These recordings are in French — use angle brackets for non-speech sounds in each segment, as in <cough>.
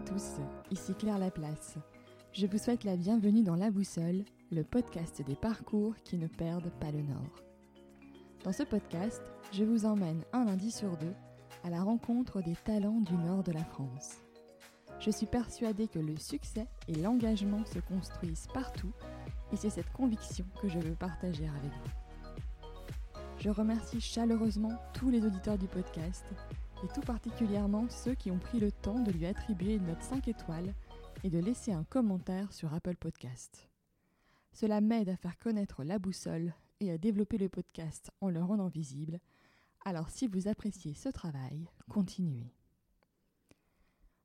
tous, ici Claire Laplace. Je vous souhaite la bienvenue dans La Boussole, le podcast des parcours qui ne perdent pas le nord. Dans ce podcast, je vous emmène un lundi sur deux à la rencontre des talents du nord de la France. Je suis persuadée que le succès et l'engagement se construisent partout et c'est cette conviction que je veux partager avec vous. Je remercie chaleureusement tous les auditeurs du podcast et tout particulièrement ceux qui ont pris le temps de lui attribuer une note 5 étoiles et de laisser un commentaire sur Apple Podcast. Cela m'aide à faire connaître la boussole et à développer le podcast en le rendant visible. Alors si vous appréciez ce travail, continuez.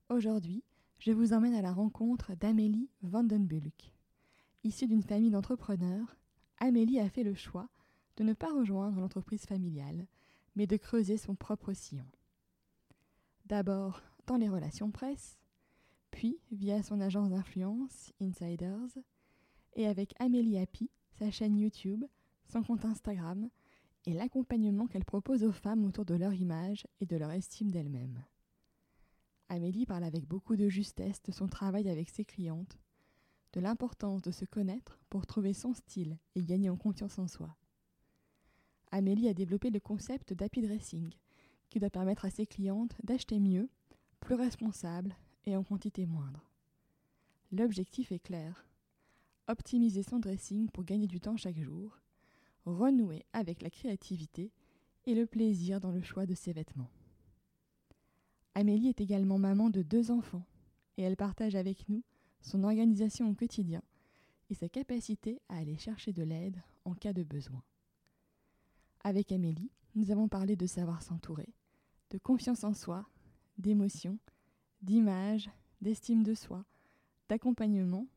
Aujourd'hui, je vous emmène à la rencontre d'Amélie Vandenbulk. Issue d'une famille d'entrepreneurs, Amélie a fait le choix de ne pas rejoindre l'entreprise familiale, mais de creuser son propre sillon. D'abord dans les relations presse, puis via son agence d'influence Insiders, et avec Amélie Happy, sa chaîne YouTube, son compte Instagram et l'accompagnement qu'elle propose aux femmes autour de leur image et de leur estime d'elles-mêmes. Amélie parle avec beaucoup de justesse de son travail avec ses clientes, de l'importance de se connaître pour trouver son style et gagner en confiance en soi. Amélie a développé le concept d'happy dressing, qui doit permettre à ses clientes d'acheter mieux, plus responsable et en quantité moindre. L'objectif est clair. Optimiser son dressing pour gagner du temps chaque jour, renouer avec la créativité et le plaisir dans le choix de ses vêtements. Amélie est également maman de deux enfants et elle partage avec nous son organisation au quotidien et sa capacité à aller chercher de l'aide en cas de besoin. Avec Amélie, nous avons parlé de savoir s'entourer, de confiance en soi, d'émotion, d'image, d'estime de soi, d'accompagnement,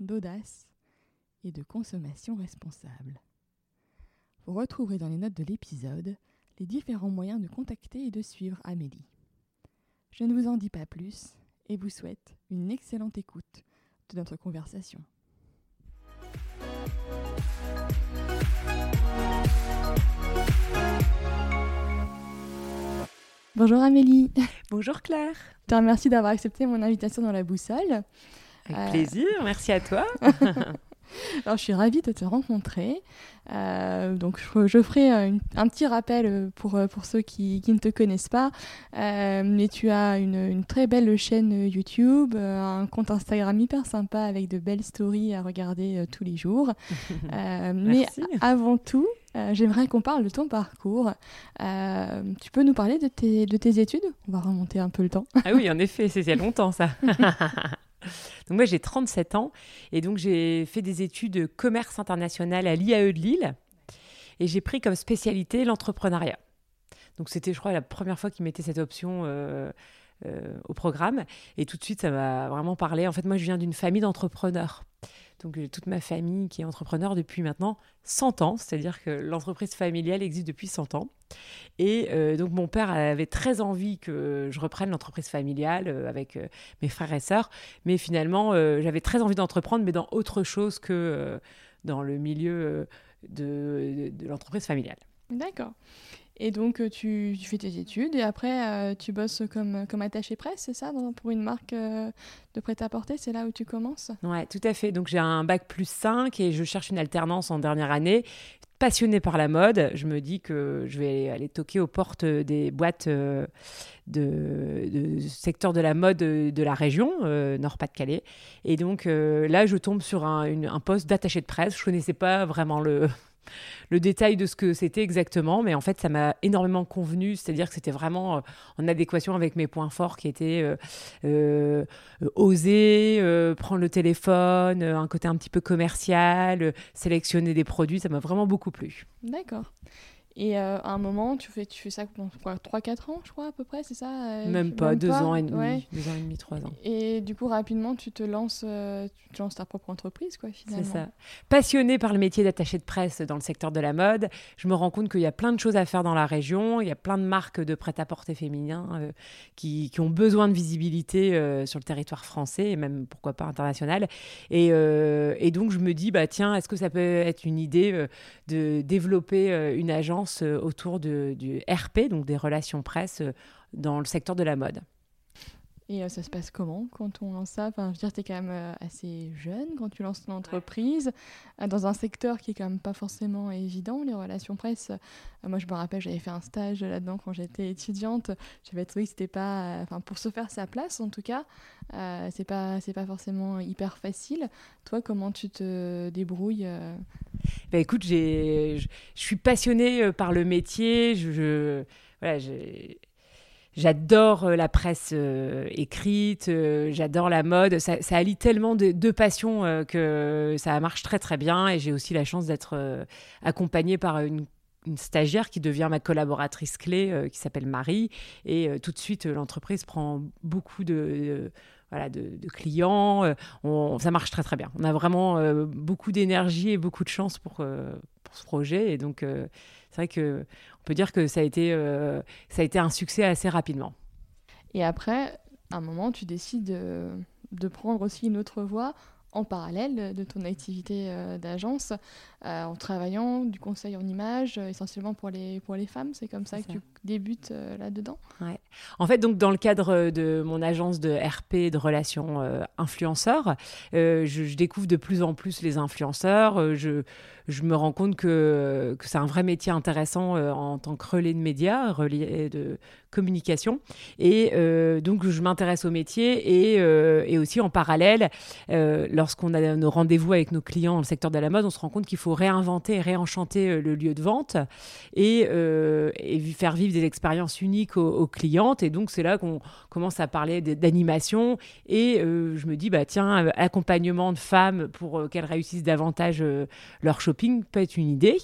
d'audace et de consommation responsable. Vous retrouverez dans les notes de l'épisode les différents moyens de contacter et de suivre Amélie. Je ne vous en dis pas plus et vous souhaite une excellente écoute de notre conversation. Bonjour Amélie. Bonjour Claire. Je te remercie d'avoir accepté mon invitation dans la boussole. Avec euh, plaisir, merci à toi. <laughs> Alors, je suis ravie de te rencontrer. Euh, donc, je, ferai un petit rappel pour, pour ceux qui, qui ne te connaissent pas. Euh, mais tu as une, une, très belle chaîne YouTube, un compte Instagram hyper sympa avec de belles stories à regarder tous les jours. <laughs> mais avant tout, euh, j'aimerais qu'on parle de ton parcours. Euh, tu peux nous parler de tes, de tes études? On va remonter un peu le temps. ah oui, en effet, c'est il y a longtemps ça. <laughs> <laughs> donc moi j'ai 37 ans et donc j'ai fait des études commerce international à l'IAE de Lille et j'ai pris comme spécialité l'entrepreneuriat. Donc c'était je crois la première fois qu'ils mettaient cette option euh, au programme et tout de suite ça m'a vraiment parlé. En fait moi je viens d'une famille d'entrepreneurs donc toute ma famille qui est entrepreneur depuis maintenant 100 ans, c'est-à-dire que l'entreprise familiale existe depuis 100 ans. Et euh, donc mon père avait très envie que je reprenne l'entreprise familiale euh, avec euh, mes frères et sœurs, mais finalement j'avais très envie d'entreprendre, mais dans autre chose que dans le milieu de l'entreprise familiale. D'accord. Et donc, euh, tu, fais tes études et après, euh, tu bosses comme, comme attaché presse, c'est ça, pour une marque euh, de prêt-à-porter C'est là où tu commences? Ouais, tout à fait. Donc, j'ai un bac plus 5 et je cherche une alternance en dernière année. Passionnée par la mode, je me dis que je vais aller toquer aux portes des boîtes de, secteur de la mode de la région, Nord-Pas-de-Calais. Et donc, là, je tombe sur un, un poste d'attaché de presse. Je connaissais pas vraiment le le détail de ce que c'était exactement, mais en fait, ça m'a énormément convenu, c'est-à-dire que c'était vraiment euh, en adéquation avec mes points forts qui étaient euh, euh, oser, prendre le téléphone, un côté un petit peu commercial, sélectionner des produits, ça m'a vraiment beaucoup plu. D'accord. Et euh, à un moment, tu fais, tu fais ça pendant 3-4 ans, je crois, à peu près, c'est ça euh, Même pas, 2 ans et demi, 2 ans et demi, 3 ans. Et du coup, rapidement, tu te lances, euh, tu lances ta propre entreprise, quoi, finalement. C'est ça. Passionnée par le métier d'attaché de presse dans le secteur de la mode, je me rends compte qu'il y a plein de choses à faire dans la région. Il y a plein de marques de prêt-à-porter féminin qui, qui, ont besoin de visibilité sur le territoire français et même, pourquoi pas, international. Et, et donc, je me dis, bah, tiens, est-ce que ça peut être une idée de développer une agence euh, autour du RP, donc des relations presse, euh, dans le secteur de la mode. Et euh, ça se passe comment quand on lance ça? Enfin, Je veux dire, tu es quand même euh, assez jeune quand tu lances ton entreprise, euh, dans un secteur qui est quand même pas forcément évident, les relations presse. moi, je me rappelle, j'avais fait un stage là-dedans quand j'étais étudiante. J'avais trouvé que c'était pas. Enfin, pour se faire sa place, en tout cas, c'est pas, c'est pas forcément hyper facile. Toi, comment tu te débrouilles bah, écoute, je suis passionnée par le métier. Je, je voilà, j'ai J'adore euh, la presse euh, écrite, euh, j'adore la mode. Ça, allie tellement de, passions que ça marche très très bien. Et j'ai aussi la chance d'être accompagnée par une, stagiaire qui devient ma collaboratrice clé, qui s'appelle Marie. Et tout de suite, l'entreprise prend beaucoup de, voilà, de, clients. ça marche très très bien. On a vraiment beaucoup d'énergie et beaucoup de chance pour, pour ce projet. Et donc, c'est vrai que on peut dire que ça a été, euh, ça a été un succès assez rapidement. Et après, à un moment, tu décides de, de prendre aussi une autre voie en parallèle de ton activité euh, d'agence, euh, en travaillant du conseil en images, essentiellement pour les, pour les femmes. C'est comme ça que tu débutes là-dedans ouais. En fait, donc, dans le cadre de mon agence de RP, de relations influenceurs, je, découvre de plus en plus les influenceurs. je me rends compte que, c'est un vrai métier intéressant euh, en tant que relais de médias, relais de communication. Et euh, donc, je m'intéresse au métier et, euh, aussi en parallèle, lorsqu'on a nos rendez-vous avec nos clients dans le secteur de la mode, on se rend compte qu'il faut réinventer réenchanter le lieu de vente et faire vivre des expériences uniques aux, aux clientes. Et donc, c'est là qu'on commence à parler d'animation. Et je me dis, bah, tiens, accompagnement de femmes pour qu'elles réussissent davantage leur show peut être une idée.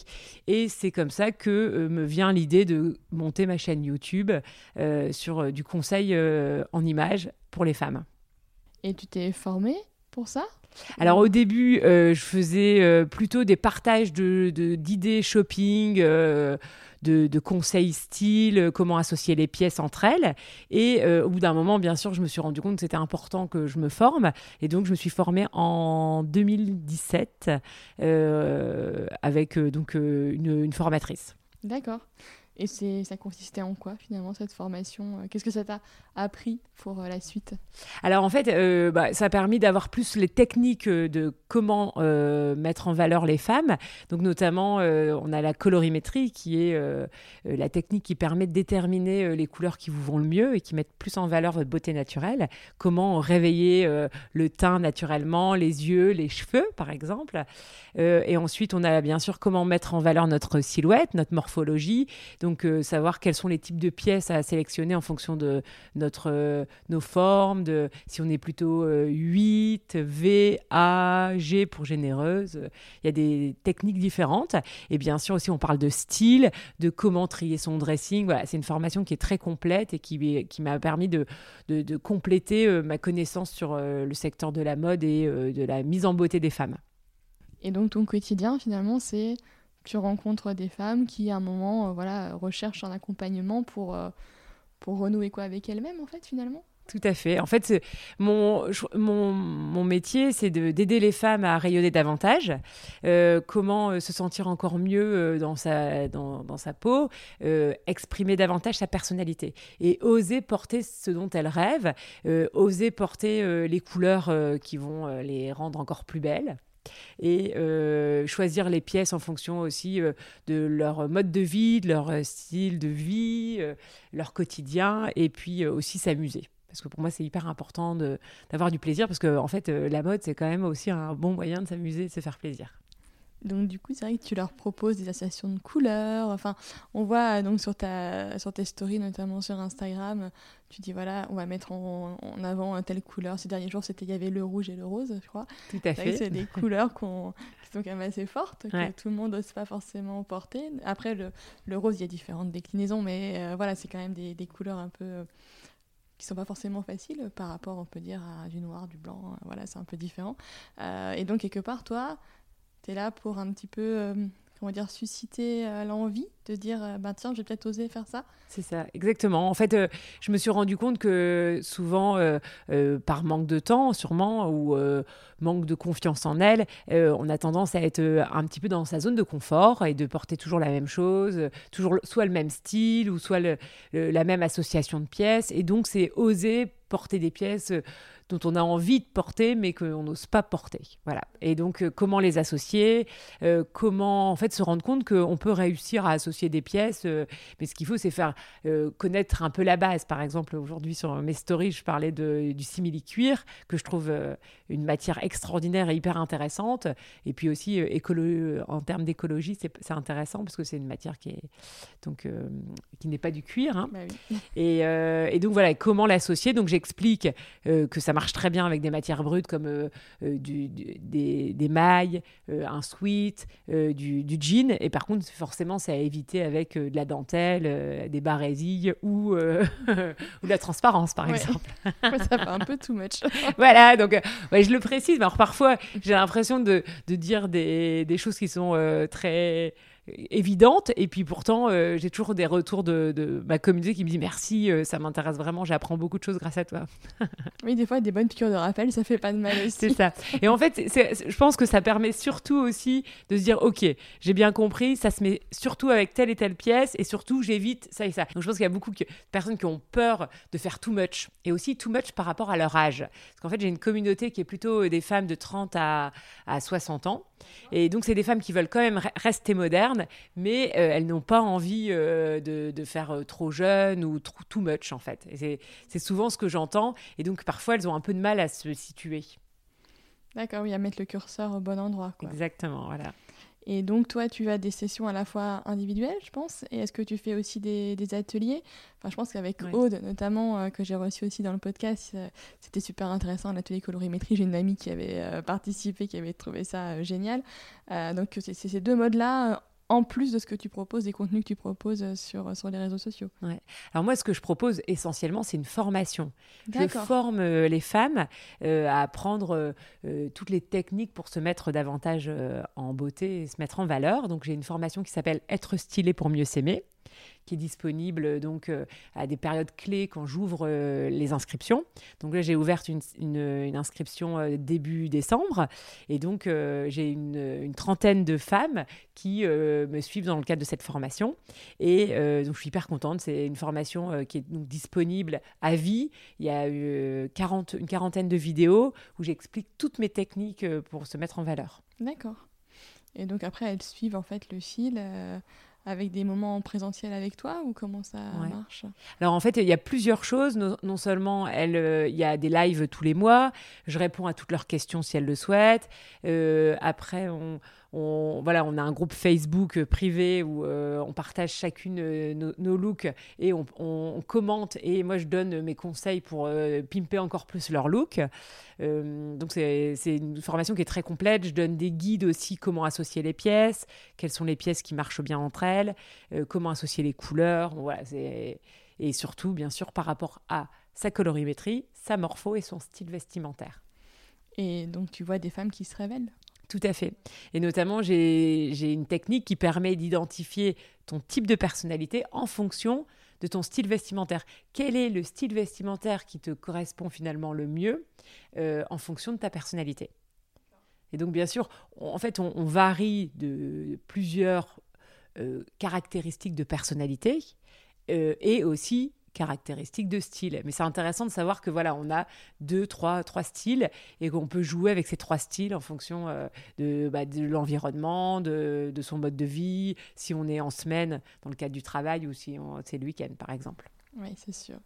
Et c'est comme ça que euh, me vient l'idée de monter ma chaîne YouTube euh, sur euh, du conseil en images pour les femmes. Et tu t'es formée pour ça? Alors au début, je faisais plutôt des partages d'idées de, d'idées shopping, de, conseils style, euh, comment associer les pièces entre elles. Et euh, au bout d'un moment, bien sûr, je me suis rendu compte que c'était important que je me forme. Et donc, je me suis formée en 2017 euh, avec donc une formatrice. D'accord. Et ça consistait en quoi finalement cette formation Qu'est-ce que ça t'a appris pour euh, la suite? Alors en fait, euh, bah, ça a permis d'avoir plus les techniques euh, de comment mettre en valeur les femmes. Donc notamment, on a la colorimétrie qui est la technique qui permet de déterminer les couleurs qui vous vont le mieux et qui mettent plus en valeur votre beauté naturelle. Comment réveiller le teint naturellement, les yeux, les cheveux par exemple. et ensuite, on a bien sûr comment mettre en valeur notre silhouette, notre morphologie. Donc savoir quels sont les types de pièces à sélectionner en fonction de notre, euh, nos formes, de, si on est plutôt 8, euh, V, A, G pour généreuse. Il y a des techniques différentes. Et bien sûr aussi, on parle de style, de comment trier son dressing. Voilà, c'est une formation qui est très complète et qui, qui m'a permis de, de, compléter euh, ma connaissance sur le secteur de la mode et de la mise en beauté des femmes. Et donc ton quotidien, finalement, c'est tu rencontres des femmes qui, à un moment, voilà, recherchent un accompagnement pour pour renouer quoi avec elle-même en fait finalement? Tout à fait. En fait, mon, mon, mon métier, c'est d'aider les femmes à rayonner davantage, euh, comment euh, se sentir encore mieux euh, dans, sa, dans, dans sa peau, exprimer davantage sa personnalité et oser porter ce dont elles rêvent, oser porter les couleurs qui vont les rendre encore plus belles et euh, choisir les pièces en fonction aussi euh, de leur mode de vie, de leur euh, style de vie, leur quotidien, et puis aussi s'amuser. Parce que pour moi, c'est hyper important d'avoir du plaisir, parce que en fait, la mode, c'est quand même aussi un bon moyen de s'amuser, de se faire plaisir. Donc du coup, c'est vrai que tu leur proposes des associations de couleurs. Enfin, on voit donc sur ta sur tes stories, notamment sur Instagram, tu dis voilà, on va mettre en, avant telle couleur. Ces derniers jours, c'était il y avait le rouge et le rose, je crois. Tout à fait. C'est des <laughs> couleurs qui sont quand même assez fortes que tout le monde n'ose pas forcément porter. Après le, le, rose, il y a différentes déclinaisons, mais euh, voilà, c'est quand même des, des couleurs un peu euh, qui sont pas forcément faciles par rapport, on peut dire, à du noir, du blanc. Voilà, c'est un peu différent. Euh, et donc quelque part, toi tu es là pour un petit peu, euh, comment dire, susciter euh, l'envie de dire, euh, ben tiens, je vais peut-être oser faire ça. C'est ça, exactement. En fait, je me suis rendu compte que souvent, par manque de temps, sûrement, ou manque de confiance en elle, on a tendance à être un petit peu dans sa zone de confort et de porter toujours la même chose, toujours soit le même style ou soit la même association de pièces. Et donc, c'est oser porter des pièces dont on a envie de porter, mais qu'on n'ose pas porter. Voilà. Et donc, euh, comment les associer euh, Comment, en fait, se rendre compte qu'on peut réussir à associer des pièces. Euh, mais ce qu'il faut, c'est faire connaître un peu la base. Par exemple, aujourd'hui, sur mes stories, je parlais de, du simili-cuir, que je trouve une matière extraordinaire et hyper intéressante. Et puis aussi, en termes d'écologie, c'est intéressant parce que c'est une matière qui est donc qui n'est pas du cuir. Hein. Bah et, et, donc, voilà, comment l'associer Donc, j'explique que ça marche marche très bien avec des matières brutes comme euh, euh, du, des, des, mailles, euh, un sweat, du, du, jean. Et par contre, forcément, c'est à éviter avec de la dentelle, des barésilles ou, <laughs> ou de la transparence, par exemple. <laughs> ça fait un peu too much. <laughs> voilà, donc ouais, je le précise. Mais alors parfois, j'ai l'impression de, de, dire des, des, choses qui sont très évidente. Et puis pourtant, euh, j'ai toujours des retours de, ma communauté qui me dit merci, euh, ça m'intéresse vraiment, j'apprends beaucoup de choses grâce à toi. <laughs> oui, des fois, des bonnes piqûres de rappel, ça fait pas de mal aussi. C'est ça. Et en fait, je pense que ça permet surtout aussi de se dire ok, j'ai bien compris, ça se met surtout avec telle et telle pièce, et surtout, j'évite ça et ça. Donc je pense qu'il y a beaucoup de personnes qui ont peur de faire too much, et aussi too much par rapport à leur âge. Parce qu'en fait, j'ai une communauté qui est plutôt des femmes de 30 à, à 60 ans. Et donc, c'est des femmes qui veulent quand même rester modernes, mais euh, elles n'ont pas envie euh, de, faire euh, trop jeune ou trop, too much, en fait. C'est souvent ce que j'entends. Et donc, parfois, elles ont un peu de mal à se situer. D'accord, oui, à mettre le curseur au bon endroit. Exactement, voilà. Et donc, toi, tu as des sessions à la fois individuelles, je pense, et est-ce que tu fais aussi des, ateliers? Enfin, je pense qu'avec Aude, notamment, euh, que j'ai reçu aussi dans le podcast, euh, c'était super intéressant, l'atelier colorimétrie. J'ai une amie qui avait euh, participé, qui avait trouvé ça génial. donc, c'est ces deux modes-là en plus de ce que tu proposes, des contenus que tu proposes euh, sur, euh, sur les réseaux sociaux. Ouais. Alors moi, ce que je propose essentiellement, c'est une formation. Je forme euh, les femmes à apprendre toutes les techniques pour se mettre davantage en beauté et se mettre en valeur. Donc j'ai une formation qui s'appelle Être stylé pour mieux s'aimer qui est disponible euh, donc euh, à des périodes clés quand j'ouvre euh, les inscriptions. Donc là, j'ai ouvert une, inscription début décembre et donc j'ai une, une, trentaine de femmes qui me suivent dans le cadre de cette formation et donc je suis hyper contente. C'est une formation qui est donc disponible à vie. Il y a eu 40, une quarantaine de vidéos où j'explique toutes mes techniques pour se mettre en valeur. D'accord. Et donc après, elles suivent en fait le fil avec des moments en présentiel avec toi ou comment ça marche? Alors en fait, il y a plusieurs choses. Non, seulement elle, euh, il y a des lives tous les mois. Je réponds à toutes leurs questions si elles le souhaitent. Euh, après, on, on, voilà, on a un groupe Facebook euh, privé où euh, on partage chacune euh, nos, looks et on, commente. Et moi, je donne mes conseils pour pimper encore plus leur look. donc, c'est une formation qui est très complète. Je donne des guides aussi, comment associer les pièces, quelles sont les pièces qui marchent bien entre elles, comment associer les couleurs. Voilà, et surtout, bien sûr, par rapport à sa colorimétrie, sa morpho et son style vestimentaire. Et donc, tu vois des femmes qui se révèlent? Tout à fait. Et notamment, j'ai une technique qui permet d'identifier ton type de personnalité en fonction de ton style vestimentaire. Quel est le style vestimentaire qui te correspond finalement le mieux euh, en fonction de ta personnalité? Et donc, bien sûr, en fait, on, varie de plusieurs euh, caractéristiques de personnalité euh, et aussi caractéristiques de style. Mais c'est intéressant de savoir que voilà, on a deux, trois, trois styles et qu'on peut jouer avec ces trois styles en fonction euh, de, bah, de l'environnement, de, de, son mode de vie, si on est en semaine dans le cadre du travail ou si c'est le week-end, par exemple. Oui, c'est sûr.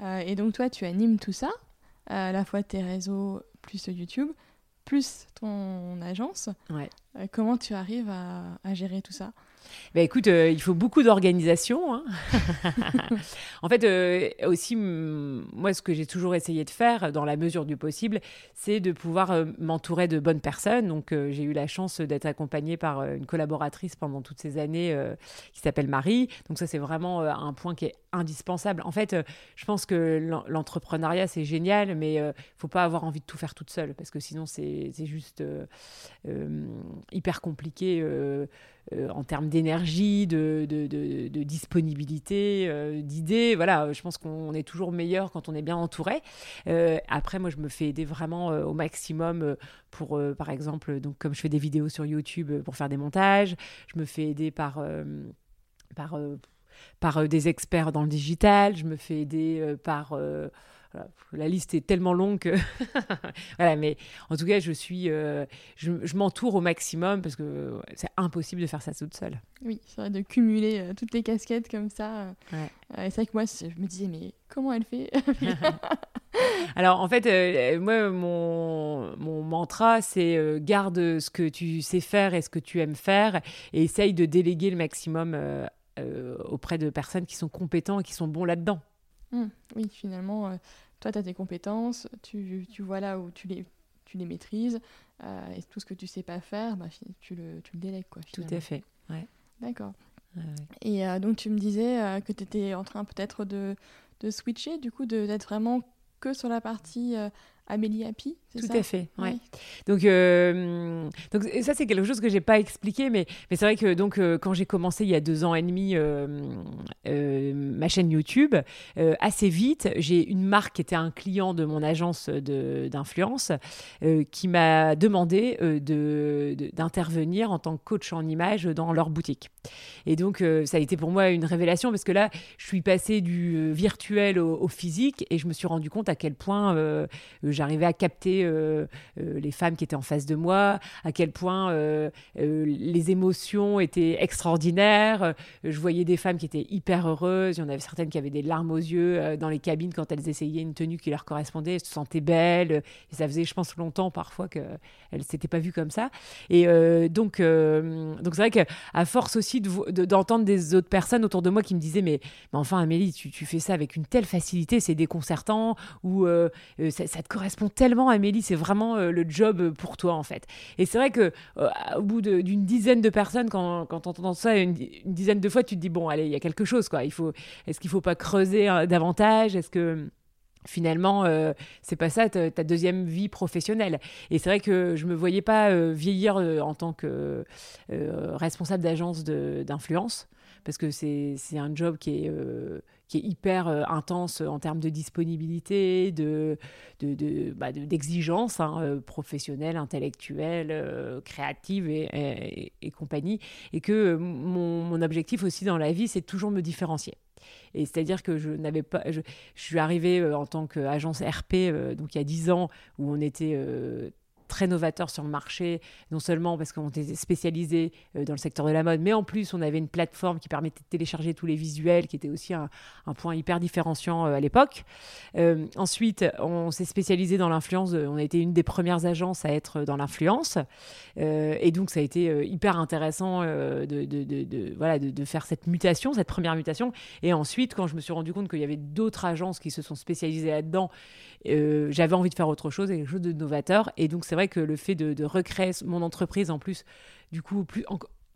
Euh, et donc toi, tu animes tout ça, à la fois tes réseaux plus YouTube, plus ton agence. Ouais. Euh, comment tu arrives à, à gérer tout ça? Bah écoute, euh, il faut beaucoup d'organisation. Hein. <laughs> en fait, euh, aussi, moi, ce que j'ai toujours essayé de faire, dans la mesure du possible, c'est de pouvoir euh, m'entourer de bonnes personnes. Donc, j'ai eu la chance d'être accompagnée par une collaboratrice pendant toutes ces années qui s'appelle Marie. Donc, ça, c'est vraiment un point qui est indispensable. En fait, je pense que l'entrepreneuriat, c'est génial, mais il ne faut pas avoir envie de tout faire toute seule, parce que sinon, c'est juste hyper compliqué en termes d'énergie, de, disponibilité, euh, d'idées. Voilà, je pense qu'on est toujours meilleur quand on est bien entouré. Euh, après, moi, je me fais aider vraiment au maximum pour, par exemple, donc comme je fais des vidéos sur YouTube pour faire des montages, je me fais aider par par des experts dans le digital, je me fais aider par la liste est tellement longue que <laughs> voilà, mais en tout cas, je suis, je, je m'entoure au maximum parce que c'est impossible de faire ça toute seule. Oui, c'est vrai de cumuler toutes les casquettes comme ça. c'est vrai que moi, je me disais, mais comment elle fait <laughs> <laughs> Alors en fait, euh, moi, mon, mon mantra, c'est euh, garde ce que tu sais faire et ce que tu aimes faire et essaye de déléguer le maximum euh, auprès de personnes qui sont compétents et qui sont bons là-dedans. Mmh. oui, finalement, toi, tu as tes compétences, tu, tu, vois là où tu les, tu les maîtrises et tout ce que tu sais pas faire, bah, tu, le, tu le délègues. Quoi, tout à fait, ouais. D'accord. Et donc tu me disais que tu étais en train peut-être de, de switcher, du coup, d'être vraiment que sur la partie euh, Amélie Happy, Tout à fait, ouais. Donc, euh, donc ça c'est quelque chose que j'ai pas expliqué, mais, mais c'est vrai que donc euh, quand j'ai commencé il y a deux ans et demi ma chaîne YouTube, assez vite j'ai une marque qui était un client de mon agence d'influence qui m'a demandé de d'intervenir en tant que coach en image dans leur boutique. Et donc ça a été pour moi une révélation parce que là je suis passée du virtuel au, au, physique et je me suis rendu compte à quel point j'arrivais à capter euh, euh, les femmes qui étaient en face de moi, à quel point euh, les émotions étaient extraordinaires. je voyais des femmes qui étaient hyper heureuses. Il y en avait certaines qui avaient des larmes aux yeux dans les cabines quand elles essayaient une tenue qui leur correspondait. Elles se sentaient belles. Et ça faisait, je pense, longtemps parfois qu'elles ne s'étaient pas vues comme ça. Et donc, donc c'est vrai qu'à force aussi d'entendre des autres personnes autour de moi qui me disaient Mais, mais enfin, Amélie, tu, fais ça avec une telle facilité, c'est déconcertant, ou ça, te correspond correspond tellement, Amélie. C'est vraiment euh, le job pour toi, en fait. Et c'est vrai que euh, au bout d'une dizaine de personnes, quand, quand entends ça une, dizaine de fois, tu te dis bon, allez, il y a quelque chose, quoi. Il faut, est-ce qu'il faut pas creuser euh, davantage? Est-ce que finalement, c'est pas ça ta, deuxième vie professionnelle? Et c'est vrai que je me voyais pas vieillir en tant que responsable d'agence d'influence, parce que c'est un job qui est, qui est hyper euh, intense en termes de disponibilité, de, bah, d'exigence de, hein, euh, professionnelle, intellectuelle, euh, créative et, compagnie. Et que mon, objectif aussi dans la vie, c'est toujours me différencier. Et c'est-à-dire que je n'avais pas. Je, suis arrivée en tant qu'agence RP, donc il y a 10 ans, où on était très novateur sur le marché, non seulement parce qu'on était spécialisé euh, dans le secteur de la mode, mais en plus on avait une plateforme qui permettait de télécharger tous les visuels, qui était aussi un, point hyper différenciant euh, à l'époque. Euh, ensuite, on s'est spécialisé dans l'influence, on a été une des premières agences à être dans l'influence, et donc ça a été hyper intéressant de, voilà, de, faire cette mutation, cette première mutation. Et ensuite, quand je me suis rendu compte qu'il y avait d'autres agences qui se sont spécialisées là-dedans, j'avais envie de faire autre chose, quelque chose de novateur, et donc c'est vrai que le fait de, recréer mon entreprise en plus, du coup, plus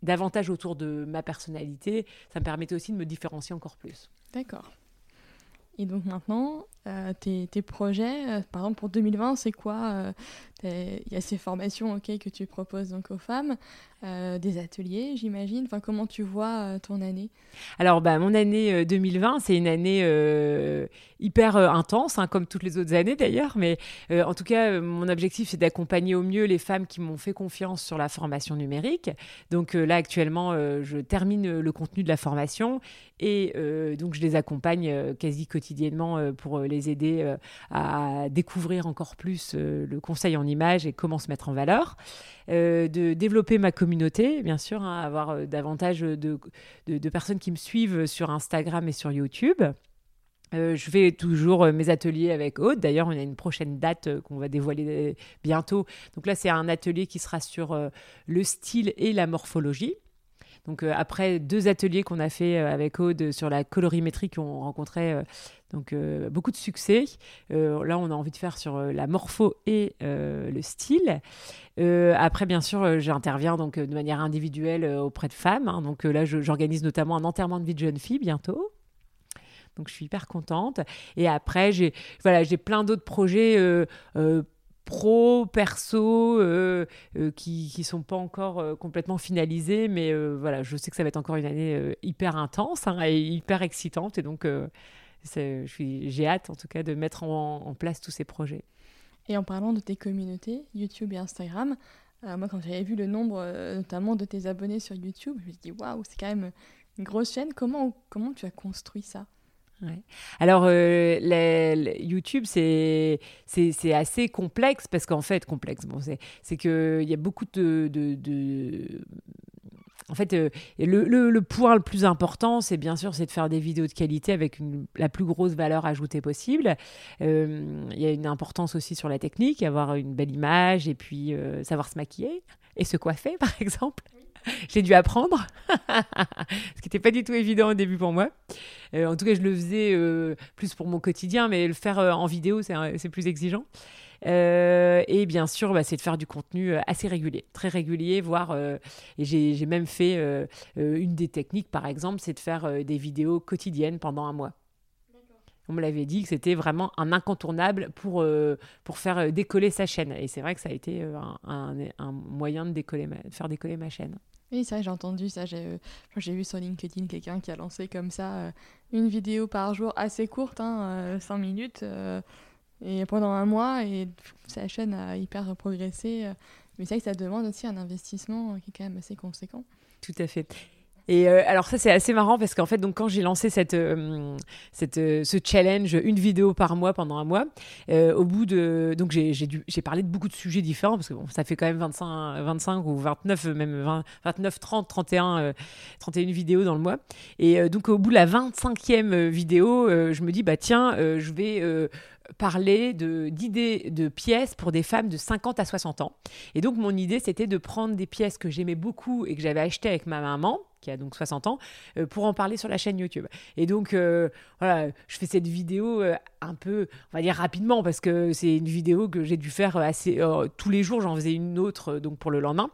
davantage autour de ma personnalité, ça me permettait aussi de me différencier encore plus. D'accord. Et donc maintenant, euh, tes, projets, euh, par exemple pour 2020, c'est quoi euh, Il y a ces formations ok, que tu proposes donc aux femmes, des ateliers, j'imagine. Enfin, comment tu vois ton année? Alors, bah, mon année 2020, c'est une année hyper intense, hein, comme toutes les autres années d'ailleurs. Mais en tout cas, mon objectif, c'est d'accompagner au mieux les femmes qui m'ont fait confiance sur la formation numérique. Donc là, actuellement, je termine le contenu de la formation et donc je les accompagne quasi quotidiennement pour les les aider euh, à découvrir encore plus euh, le conseil en image et comment se mettre en valeur. Euh, de développer ma communauté, bien sûr, hein, avoir davantage de, personnes qui me suivent sur Instagram et sur YouTube. je fais toujours mes ateliers avec Aude. D'ailleurs, on a une prochaine date qu'on va dévoiler bientôt. Donc là, c'est un atelier qui sera sur le style et la morphologie. Donc après deux ateliers qu'on a fait avec Aude sur la colorimétrie qui ont rencontré donc euh, beaucoup de succès. Euh, là, on a envie de faire sur euh, la morpho et le style. après, bien sûr, j'interviens donc de manière individuelle auprès de femmes. Hein. donc là, j'organise notamment un enterrement de vie de jeune fille bientôt. Donc je suis hyper contente. Et après, j'ai voilà, j'ai plein d'autres projets pro, perso, qui ne sont pas encore complètement finalisés. Mais voilà, je sais que ça va être encore une année hyper intense hein, et hyper excitante. Et donc, j'ai hâte en tout cas de mettre en, place tous ces projets. Et en parlant de tes communautés, YouTube et Instagram, euh, moi quand j'avais vu le nombre euh, notamment de tes abonnés sur YouTube, je me suis dit waouh, c'est quand même une grosse chaîne. Comment, comment tu as construit ça? Alors, euh, YouTube, c'est assez complexe parce qu'en fait, complexe, bon, c'est qu'il y a beaucoup de, en fait, euh, le, point le plus important, c'est bien sûr, c'est de faire des vidéos de qualité avec la plus grosse valeur ajoutée possible. Euh, il y a une importance aussi sur la technique, avoir une belle image et puis savoir se maquiller et se coiffer, <laughs> par exemple. <laughs> J'ai dû apprendre, <laughs> ce qui n'était pas du tout évident au début pour moi. en tout cas, je le faisais plus pour mon quotidien, mais le faire en vidéo, c'est plus exigeant. Euh, et bien sûr, bah, c'est de faire du contenu euh, assez régulier, très régulier, voire. Euh, et j'ai même fait une des techniques, par exemple, c'est de faire des vidéos quotidiennes pendant un mois. On me l'avait dit que c'était vraiment un incontournable pour, pour faire décoller sa chaîne. Et c'est vrai que ça a été un, un, moyen de, décoller de faire décoller ma chaîne. Oui, ça, j'ai entendu ça. J'ai vu sur LinkedIn quelqu'un qui a lancé comme ça une vidéo par jour assez courte, hein, 5 minutes et pendant un mois et sa chaîne a hyper progressé. Euh, mais c'est vrai que ça demande aussi un investissement qui est quand même assez conséquent. Tout à fait. Et euh, alors ça c'est assez marrant parce qu'en fait donc quand j'ai lancé cette, euh, cette ce challenge une vidéo par mois pendant un mois, au bout de donc j'ai j'ai parlé de beaucoup de sujets différents parce que bon, ça fait quand même 25 25 ou 29 même 20, 29 30 31 31 vidéos dans le mois et donc au bout de la 25e vidéo je me dis bah tiens je vais parler d'idées de, pièces pour des femmes de 50 à 60 ans. Et donc, mon idée, c'était de prendre des pièces que j'aimais beaucoup et que j'avais achetées avec ma maman, qui a donc 60 ans, euh, pour en parler sur la chaîne YouTube. Et donc, euh, voilà, je fais cette vidéo euh, un peu, on va dire rapidement, parce que c'est une vidéo que j'ai dû faire assez. tous les jours, j'en faisais une autre donc pour le lendemain.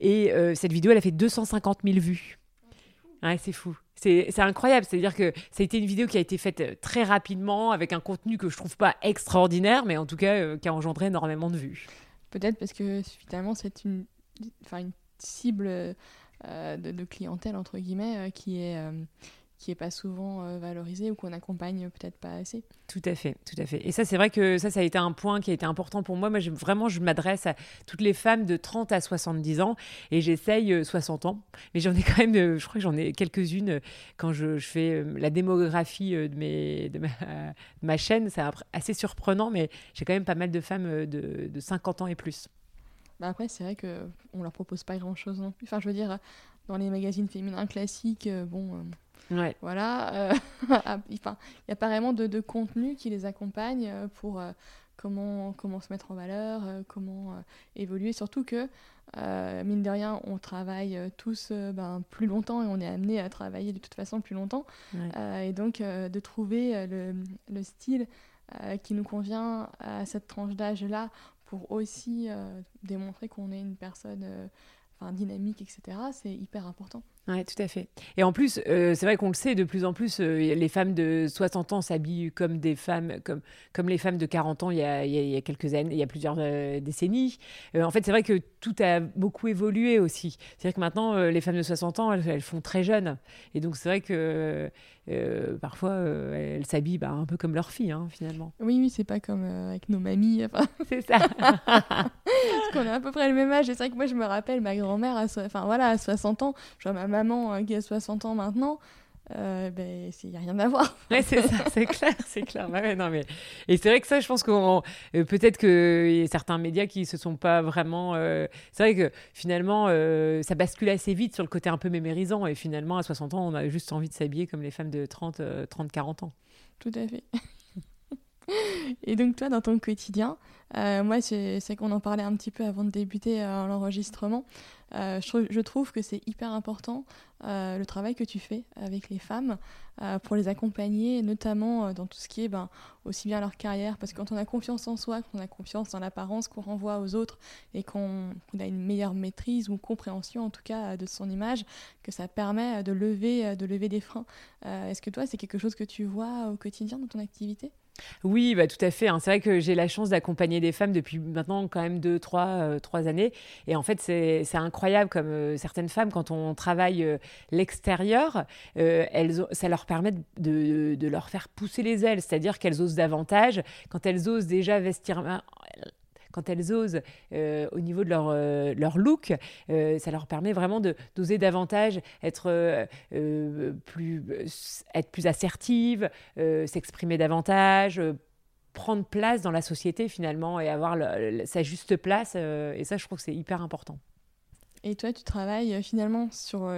Et cette vidéo, elle a fait 250 000 vues. Ouais, c'est fou. C'est incroyable. C'est-à-dire que ça a été une vidéo qui a été faite très rapidement, avec un contenu que je trouve pas extraordinaire, mais en tout cas euh, qui a engendré énormément de vues. Peut-être parce que finalement, c'est une, enfin, une cible euh, de, clientèle, entre guillemets, qui est qui est pas souvent euh, valorisé ou qu'on accompagne peut-être pas assez. Tout à fait, tout à fait. Et ça, c'est vrai que ça, ça a été un point qui a été important pour moi. Moi, vraiment, je m'adresse à toutes les femmes de 30 à 70 ans et j'essaye 60 euh, ans. Mais j'en ai quand même, euh, je crois que j'en ai quelques-unes quand je, fais la démographie de, mes, de, ma, chaîne. C'est assez surprenant, mais j'ai quand même pas mal de femmes de 50 ans et plus. Bah après, c'est vrai qu'on leur propose pas grand-chose non plus. Enfin, je veux dire, dans les magazines féminins classiques, bon Ouais. Voilà. Euh, <laughs> ah, il n'y a pas vraiment de, contenu qui les accompagne euh, pour euh, comment, comment se mettre en valeur, comment évoluer. Surtout que, mine de rien, on travaille tous ben, plus longtemps et on est amené à travailler de toute façon plus longtemps. et donc, de trouver le, le style qui nous convient à cette tranche d'âge-là pour aussi démontrer qu'on est une personne dynamique, etc., c'est hyper important. Oui, tout à fait. Et en plus, euh, c'est vrai qu'on le sait, de plus en plus, euh, les femmes de 60 ans s'habillent comme des femmes, comme, comme les femmes de 40 ans il y a, il y a, quelques années, il y a plusieurs euh, décennies. en fait, c'est vrai que tout a beaucoup évolué aussi. C'est-à-dire que maintenant, les femmes de 60 ans, elles, font très jeunes. Et donc, c'est vrai que parfois, elles s'habillent bah, un peu comme leurs filles, hein, finalement. Oui, oui, c'est pas comme avec nos mamies. Enfin... <laughs> c'est ça. Parce qu'on a à peu près le même âge. Et c'est vrai que moi, je me rappelle, ma grand-mère, à, enfin, voilà, à 60 ans, je vois ma maman hein, qui a 60 ans maintenant, euh, ben, il n'y a rien à voir. <laughs> Ouais, c'est ça, c'est clair, c'est clair. non, mais... Et c'est vrai que ça, je pense que euh, peut-être qu'il y a certains médias qui se sont pas vraiment. Euh, c'est vrai que finalement, ça bascule assez vite sur le côté un peu mémérisant. Et finalement, à 60 ans, on a juste envie de s'habiller comme les femmes de 30, 30 40 ans. Tout à fait. Et donc toi, dans ton quotidien, moi, c'est qu'on en parlait un petit peu avant de débuter l'enregistrement. Euh, je, trouve que c'est hyper important euh, le travail que tu fais avec les femmes euh, pour les accompagner, notamment dans tout ce qui est ben, aussi bien leur carrière, parce que quand on a confiance en soi, qu'on a confiance dans l'apparence qu'on renvoie aux autres et qu'on a une meilleure maîtrise ou compréhension en tout cas de son image, que ça permet de lever, de lever des freins. Est-ce que toi, c'est quelque chose que tu vois au quotidien dans ton activité? Oui, bah, tout à fait. Hein. C'est vrai que j'ai la chance d'accompagner des femmes depuis maintenant quand même deux, trois, euh, trois années. Et en fait, c'est incroyable comme euh, certaines femmes, quand on travaille euh, l'extérieur, elles, ça leur permet de, de, leur faire pousser les ailes. C'est-à-dire qu'elles osent davantage. Quand elles osent déjà vestir quand elles osent au niveau de leur, leur look, ça leur permet vraiment d'oser davantage être, plus, être assertive, s'exprimer davantage prendre place dans la société finalement et avoir sa juste place. et ça, je trouve que c'est hyper important. Et toi, tu travailles finalement sur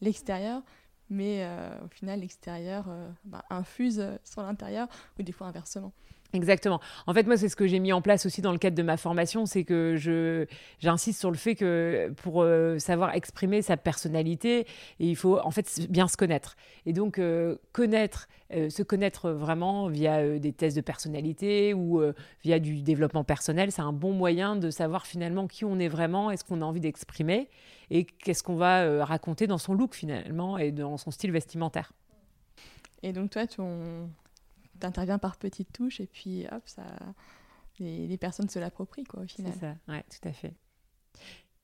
l'extérieur, mais au final, l'extérieur bah, infuse sur l'intérieur, ou des fois inversement? Exactement. En fait, moi, c'est ce que j'ai mis en place aussi dans le cadre de ma formation, c'est que je j'insiste sur le fait que pour euh, savoir exprimer sa personnalité, il faut en fait bien se connaître. Et donc euh, connaître, euh, se connaître vraiment via des tests de personnalité ou via du développement personnel, c'est un bon moyen de savoir finalement qui on est vraiment et ce qu'on a envie d'exprimer et qu'est-ce qu'on va raconter dans son look finalement et dans son style vestimentaire. Et donc toi, ton, interviens par petites touches et puis hop, ça, les, les personnes se l'approprient quoi au final. C'est ça, ouais, tout à fait.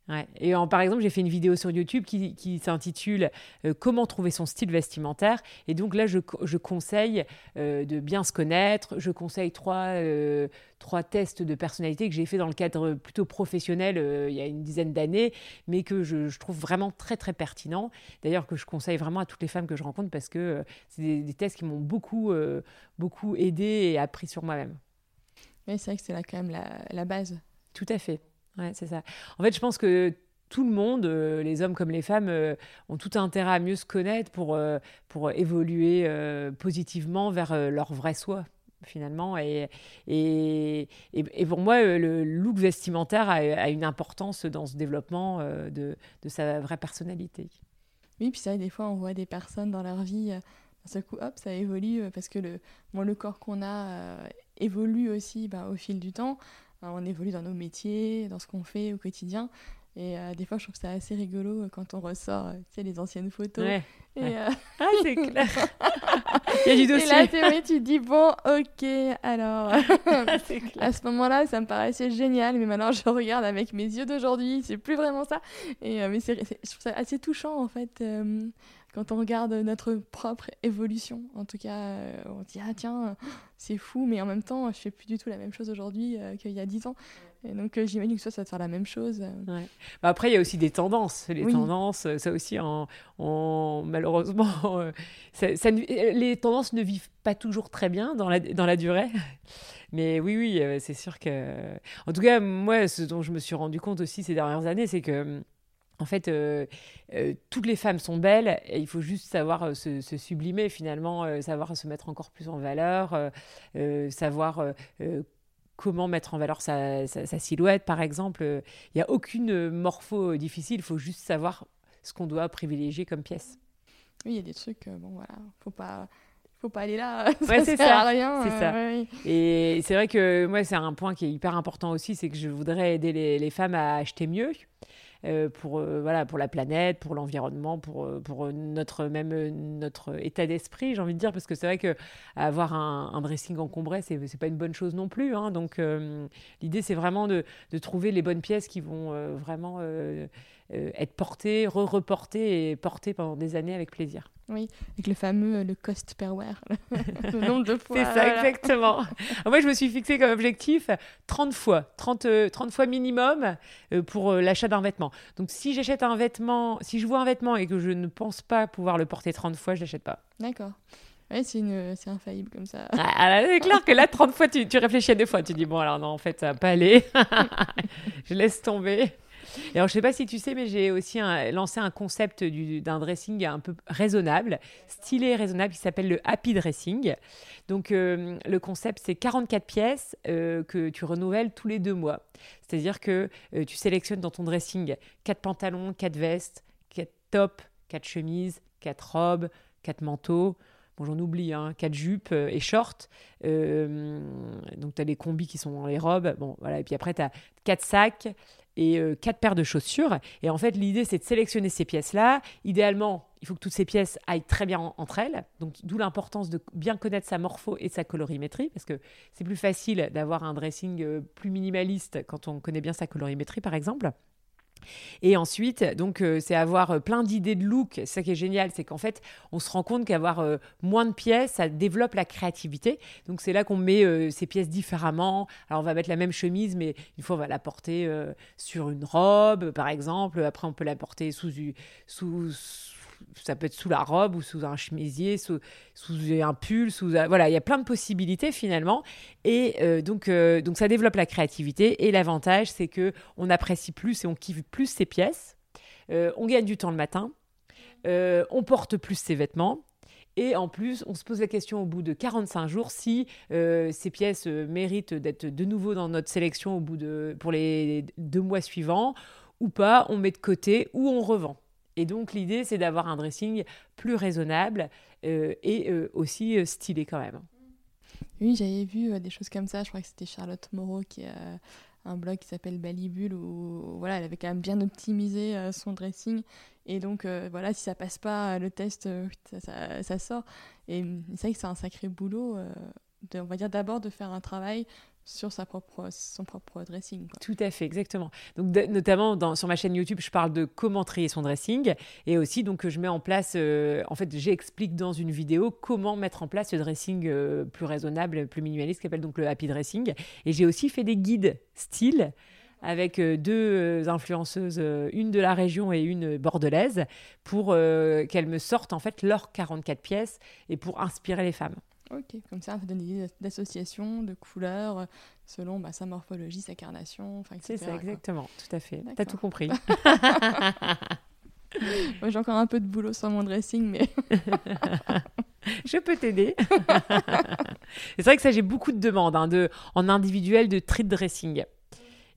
Ouais. Et en, par exemple, j'ai fait une vidéo sur YouTube qui, qui s'intitule euh, Comment trouver son style vestimentaire. Et donc là, je, je conseille euh, de bien se connaître. Je conseille trois, euh, trois tests de personnalité que j'ai fait dans le cadre plutôt professionnel il y a une dizaine d'années, mais que je, je, trouve vraiment très très pertinent. D'ailleurs, que je conseille vraiment à toutes les femmes que je rencontre parce que c'est des, des, tests qui m'ont beaucoup, beaucoup aidé et appris sur moi-même. Oui, c'est vrai que c'est là quand même la, la base. Tout à fait. Ouais, c'est ça. En fait, je pense que tout le monde, euh, les hommes comme les femmes, euh, ont tout intérêt à mieux se connaître pour, euh, pour évoluer positivement vers leur vrai soi finalement. Et, et, et, pour moi, le look vestimentaire a, une importance dans ce développement de, de, sa vraie personnalité. Oui, puis vrai, des fois, on voit des personnes dans leur vie, d'un seul coup, hop, ça évolue, parce que le, bon, le corps qu'on a évolue aussi bah, au fil du temps. On évolue dans nos métiers, dans ce qu'on fait au quotidien. Et euh, des fois, je trouve que c'est assez rigolo euh, quand on ressort, euh, tu sais, les anciennes photos. Et, <laughs> Ah, c'est clair. <laughs> Il y a du dossier. Et là, tu te dis, bon, ok, alors. <laughs> à ce moment-là, ça me paraissait génial, mais maintenant, je regarde avec mes yeux d'aujourd'hui, c'est plus vraiment ça. Et, mais c'est, je trouve ça assez touchant, en fait quand on regarde notre propre évolution. En tout cas, euh, on dit ah tiens, c'est fou, mais en même temps, je fais plus du tout la même chose aujourd'hui euh, qu'il y a dix ans. Et donc euh, j'imagine que ça, ça va faire la même chose. Bah, après, il y a aussi des tendances. Les tendances, ça aussi, en, malheureusement, <laughs> ça, les tendances ne vivent pas toujours très bien dans la, dans la durée. Mais oui, oui, c'est sûr que. En tout cas, moi, ce dont je me suis rendu compte aussi ces dernières années, c'est que en fait, euh, euh, toutes les femmes sont belles et il faut juste savoir euh, se, sublimer finalement, savoir se mettre encore plus en valeur, savoir comment mettre en valeur sa, silhouette par exemple. Il n'y a aucune morpho difficile, il faut juste savoir ce qu'on doit privilégier comme pièce. Oui, il y a des trucs, bon voilà, faut pas faut pas aller là, <laughs> ouais, c'est ça. rien. C'est ça. Et c'est vrai que moi, c'est un point qui est hyper important aussi, c'est que je voudrais aider les femmes à acheter mieux. Euh, pour, euh, voilà, pour la planète, pour l'environnement, pour, euh, pour notre, même notre état d'esprit, j'ai envie de dire, parce que c'est vrai qu'avoir un, un dressing encombré, c'est n'est pas une bonne chose non plus. Hein. donc l'idée, c'est vraiment de, de, trouver les bonnes pièces qui vont vraiment euh, être porté, re-reporté et porté pendant des années avec plaisir. Oui, avec le fameux euh, le cost per wear, <laughs> le nombre de <laughs> fois. C'est ça, exactement. Moi, je me suis fixé comme objectif 30 fois, 30, 30 euh, fois minimum pour l'achat d'un vêtement. Donc, si j'achète un vêtement, si je vois un vêtement et que je ne pense pas pouvoir le porter 30 fois, je ne l'achète pas. D'accord. Oui, c'est infaillible comme ça. Ah, c'est clair que là, 30 fois, tu, tu, réfléchis à deux fois. Tu dis, bon, alors non, en fait, ça va pas aller. <laughs> je laisse tomber. Alors, je sais pas si tu sais, mais j'ai aussi lancé un concept d'un dressing un peu raisonnable, stylé et raisonnable, qui s'appelle le happy dressing. Donc, euh, le concept, c'est 44 pièces euh, que tu renouvelles tous les deux mois. C'est-à-dire que euh, tu sélectionnes dans ton dressing 4 pantalons, 4 vestes, 4 tops, 4 chemises, 4 robes, 4 manteaux. Bon, j'en oublie, hein, 4 jupes et shorts. donc, tu as les combis qui sont dans les robes. Bon, voilà. Et puis après, tu as 4 sacs et euh, quatre paires de chaussures. Et en fait, l'idée, c'est de sélectionner ces pièces-là. Idéalement, il faut que toutes ces pièces aillent très bien entre elles. Donc, d'où l'importance de bien connaître sa morpho et sa colorimétrie, parce que c'est plus facile d'avoir un dressing euh, plus minimaliste quand on connaît bien sa colorimétrie, par exemple. Et ensuite, donc, euh, c'est avoir euh, plein d'idées de look. Ça qui est génial, c'est qu'en fait, on se rend compte qu'avoir euh, moins de pièces, ça développe la créativité. Donc, c'est là qu'on met ces pièces différemment. Alors, on va mettre la même chemise, mais une fois, on va la porter sur une robe, par exemple. Après, on peut la porter sous, sous, ça peut être sous la robe ou sous un chemisier, sous, un pull, sous voilà, il y a plein de possibilités finalement. Et euh, donc, euh, donc ça développe la créativité. Et l'avantage, c'est que on apprécie plus et on kiffe plus ces pièces. Euh, on gagne du temps le matin. on porte plus ses vêtements. Et en plus, on se pose la question au bout de 45 jours si ces pièces méritent d'être de nouveau dans notre sélection au bout de, pour les deux mois suivants ou pas. On met de côté ou on revend. Et donc l'idée, c'est d'avoir un dressing plus raisonnable euh, et euh, aussi euh, stylé quand même. Oui, j'avais vu des choses comme ça. Je crois que c'était Charlotte Moreau qui a un blog qui s'appelle Balibule où voilà, elle avait quand même bien optimisé son dressing. Et donc voilà, si ça passe pas le test, ça, ça, sort. Et c'est vrai que c'est un sacré boulot. on va dire d'abord de faire un travail sur sa propre, son propre dressing. Tout à fait, exactement. Donc, notamment dans, sur ma chaîne YouTube, je parle de comment trier son dressing et aussi donc je mets en place, euh, en fait, j'explique dans une vidéo comment mettre en place ce dressing euh, plus raisonnable, plus minimaliste, qui donc le happy dressing. Et j'ai aussi fait des guides style avec euh, deux influenceuses, une de la région et une bordelaise, pour qu'elles me sortent en fait leurs 44 pièces et pour inspirer les femmes. Ok, comme ça, ça donne des idées d'association, de couleurs, euh, selon bah, sa morphologie, sa carnation, etc. C'est ça, exactement, tout à fait. T'as tout compris. <laughs> <laughs> J'ai encore un peu de boulot sur mon dressing, mais... <laughs> Je peux t'aider. c'est vrai que ça, j'ai beaucoup de demandes hein, de, en individuel de treat dressing.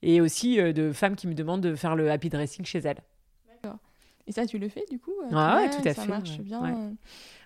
Et aussi euh, de femmes qui me demandent de faire le happy dressing chez elles. D'accord. Et ça, tu le fais du coup? Ah ouais, tout à fait. Ça marche bien.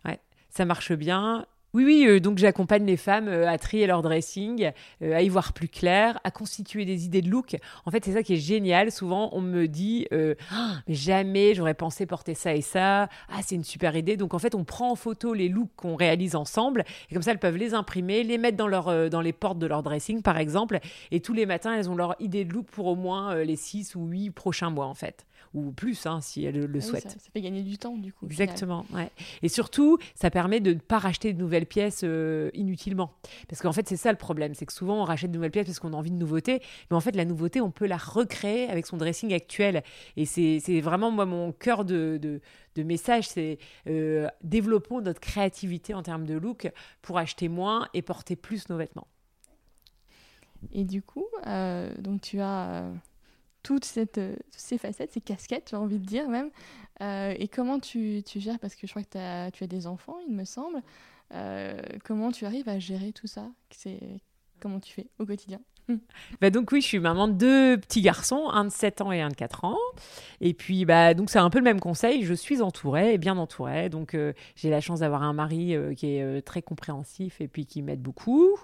ouais. Ça marche bien. Oui, oui, euh, donc j'accompagne les femmes euh, à trier leur dressing, euh, à y voir plus clair, à constituer des idées de look. En fait, c'est ça qui est génial. Souvent, on me dit ah, mais jamais j'aurais pensé porter ça et ça. Ah, c'est une super idée. Donc, en fait, on prend en photo les looks qu'on réalise ensemble et comme ça, elles peuvent les imprimer, les mettre dans, dans les portes de leur dressing, par exemple. Et tous les matins, elles ont leur idée de look pour au moins les six ou huit prochains mois, en fait ou plus hein, si elle le ah souhaite. ça, fait gagner du temps du coup. Exactement. Ouais. Et surtout, ça permet de ne pas racheter de nouvelles pièces euh, inutilement. Parce qu'en fait, c'est ça le problème, c'est que souvent on rachète de nouvelles pièces parce qu'on a envie de nouveautés, mais en fait la nouveauté, on peut la recréer avec son dressing actuel. Et c'est vraiment moi mon cœur de, de, de message, c'est euh, développons notre créativité en termes de look pour acheter moins et porter plus nos vêtements. Et du coup, euh, donc tu as toutes cette, euh, ces facettes, ces casquettes, j'ai envie de dire même. Euh, et comment tu, tu, gères, parce que je crois que as, tu as des enfants, il me semble. Euh, comment tu arrives à gérer tout ça? Comment tu fais au quotidien? <laughs> bah donc oui, je suis maman de deux petits garçons, un de 7 ans et un de 4 ans. Et puis bah donc c'est un peu le même conseil, je suis entourée, bien entourée. Donc euh, j'ai la chance d'avoir un mari euh, qui est euh, très compréhensif et puis qui m'aide beaucoup.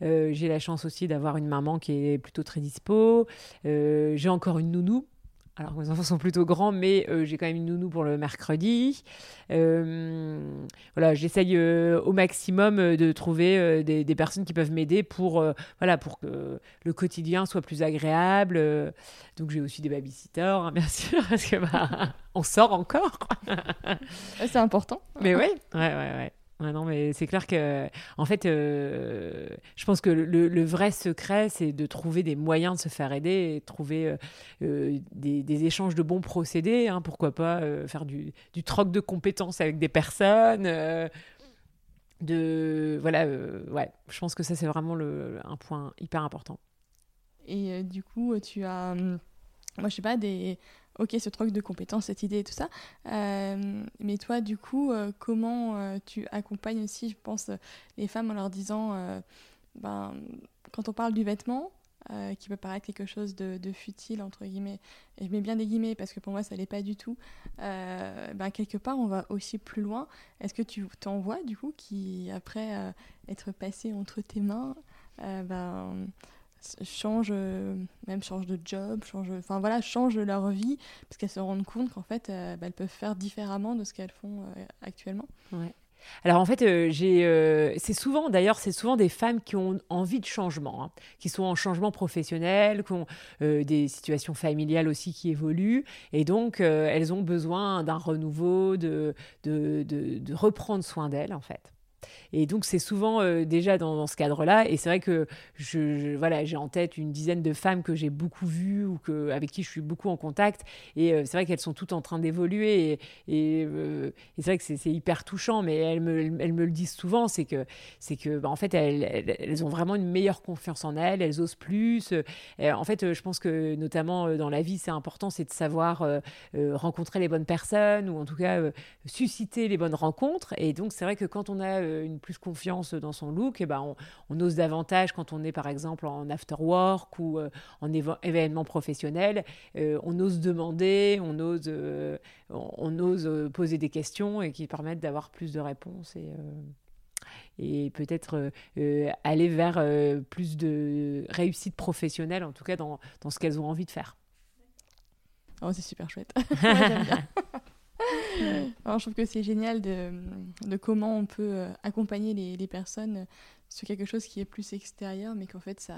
j'ai la chance aussi d'avoir une maman qui est plutôt très dispo. j'ai encore une nounou alors mes enfants sont plutôt grands, mais euh, j'ai quand même une nounou pour le mercredi. Euh, voilà, j'essaye euh, au maximum de trouver des, personnes qui peuvent m'aider pour, voilà, pour que le quotidien soit plus agréable. donc j'ai aussi des babysitters, hein, <laughs> bien sûr, parce que bah, on sort encore. C'est important. Mais oui, ouais, ouais, ouais non, mais c'est clair que, en fait, euh, je pense que le, vrai secret, c'est de trouver des moyens de se faire aider et trouver euh, euh, des, échanges de bons procédés. Hein, pourquoi pas faire du, du, troc de compétences avec des personnes. de voilà, ouais, je pense que ça, c'est vraiment le, un point hyper important. Et du coup, tu as, hum, moi, je sais pas, des ok, ce troc de compétences, cette idée et tout ça. Euh, mais toi, du coup, euh, comment euh, tu accompagnes aussi, je pense, les femmes en leur disant, ben, quand on parle du vêtement, qui peut paraître quelque chose de, futile, entre guillemets, et je mets bien des guillemets parce que pour moi, ça l'est pas du tout, ben, quelque part, on va aussi plus loin. Est-ce que tu t'en vois, du coup, qui, après être passé entre tes mains, ben, change euh, même change de job change enfin voilà change leur vie parce qu'elles se rendent compte qu'en fait euh, bah, elles peuvent faire différemment de ce qu'elles font euh, actuellement alors en fait, j'ai, c'est souvent, d'ailleurs, c'est souvent des femmes qui ont envie de changement, hein, qui sont en changement professionnel, qui ont des situations familiales aussi qui évoluent, et donc elles ont besoin d'un renouveau, de, de, de reprendre soin d'elles en fait. Et donc, c'est souvent euh, déjà dans, ce cadre-là. Et c'est vrai que je, voilà, j'ai en tête une dizaine de femmes que j'ai beaucoup vues ou que, avec qui je suis beaucoup en contact. Et euh, c'est vrai qu'elles sont toutes en train d'évoluer. Et, euh, c'est vrai que c'est hyper touchant, mais elles me, elles me le disent souvent c'est que, c'est que bah, en fait, elles, elles, ont vraiment une meilleure confiance en elles, elles osent plus. en fait, je pense que notamment dans la vie, c'est important, c'est de savoir rencontrer les bonnes personnes ou en tout cas susciter les bonnes rencontres. Et donc, c'est vrai que quand on a une plus confiance dans son look, et ben on, ose davantage quand on est par exemple en after work ou euh, en événement professionnel. Euh, on ose demander, on ose, euh, on, ose poser des questions et qui permettent d'avoir plus de réponses et et peut-être aller vers plus de réussite professionnelle, en tout cas dans, dans ce qu'elles ont envie de faire. Oh, c'est super chouette. <laughs> <laughs> je trouve que c'est génial de, comment on peut euh, accompagner les, personnes sur quelque chose qui est plus extérieur, mais qu'en fait, ça,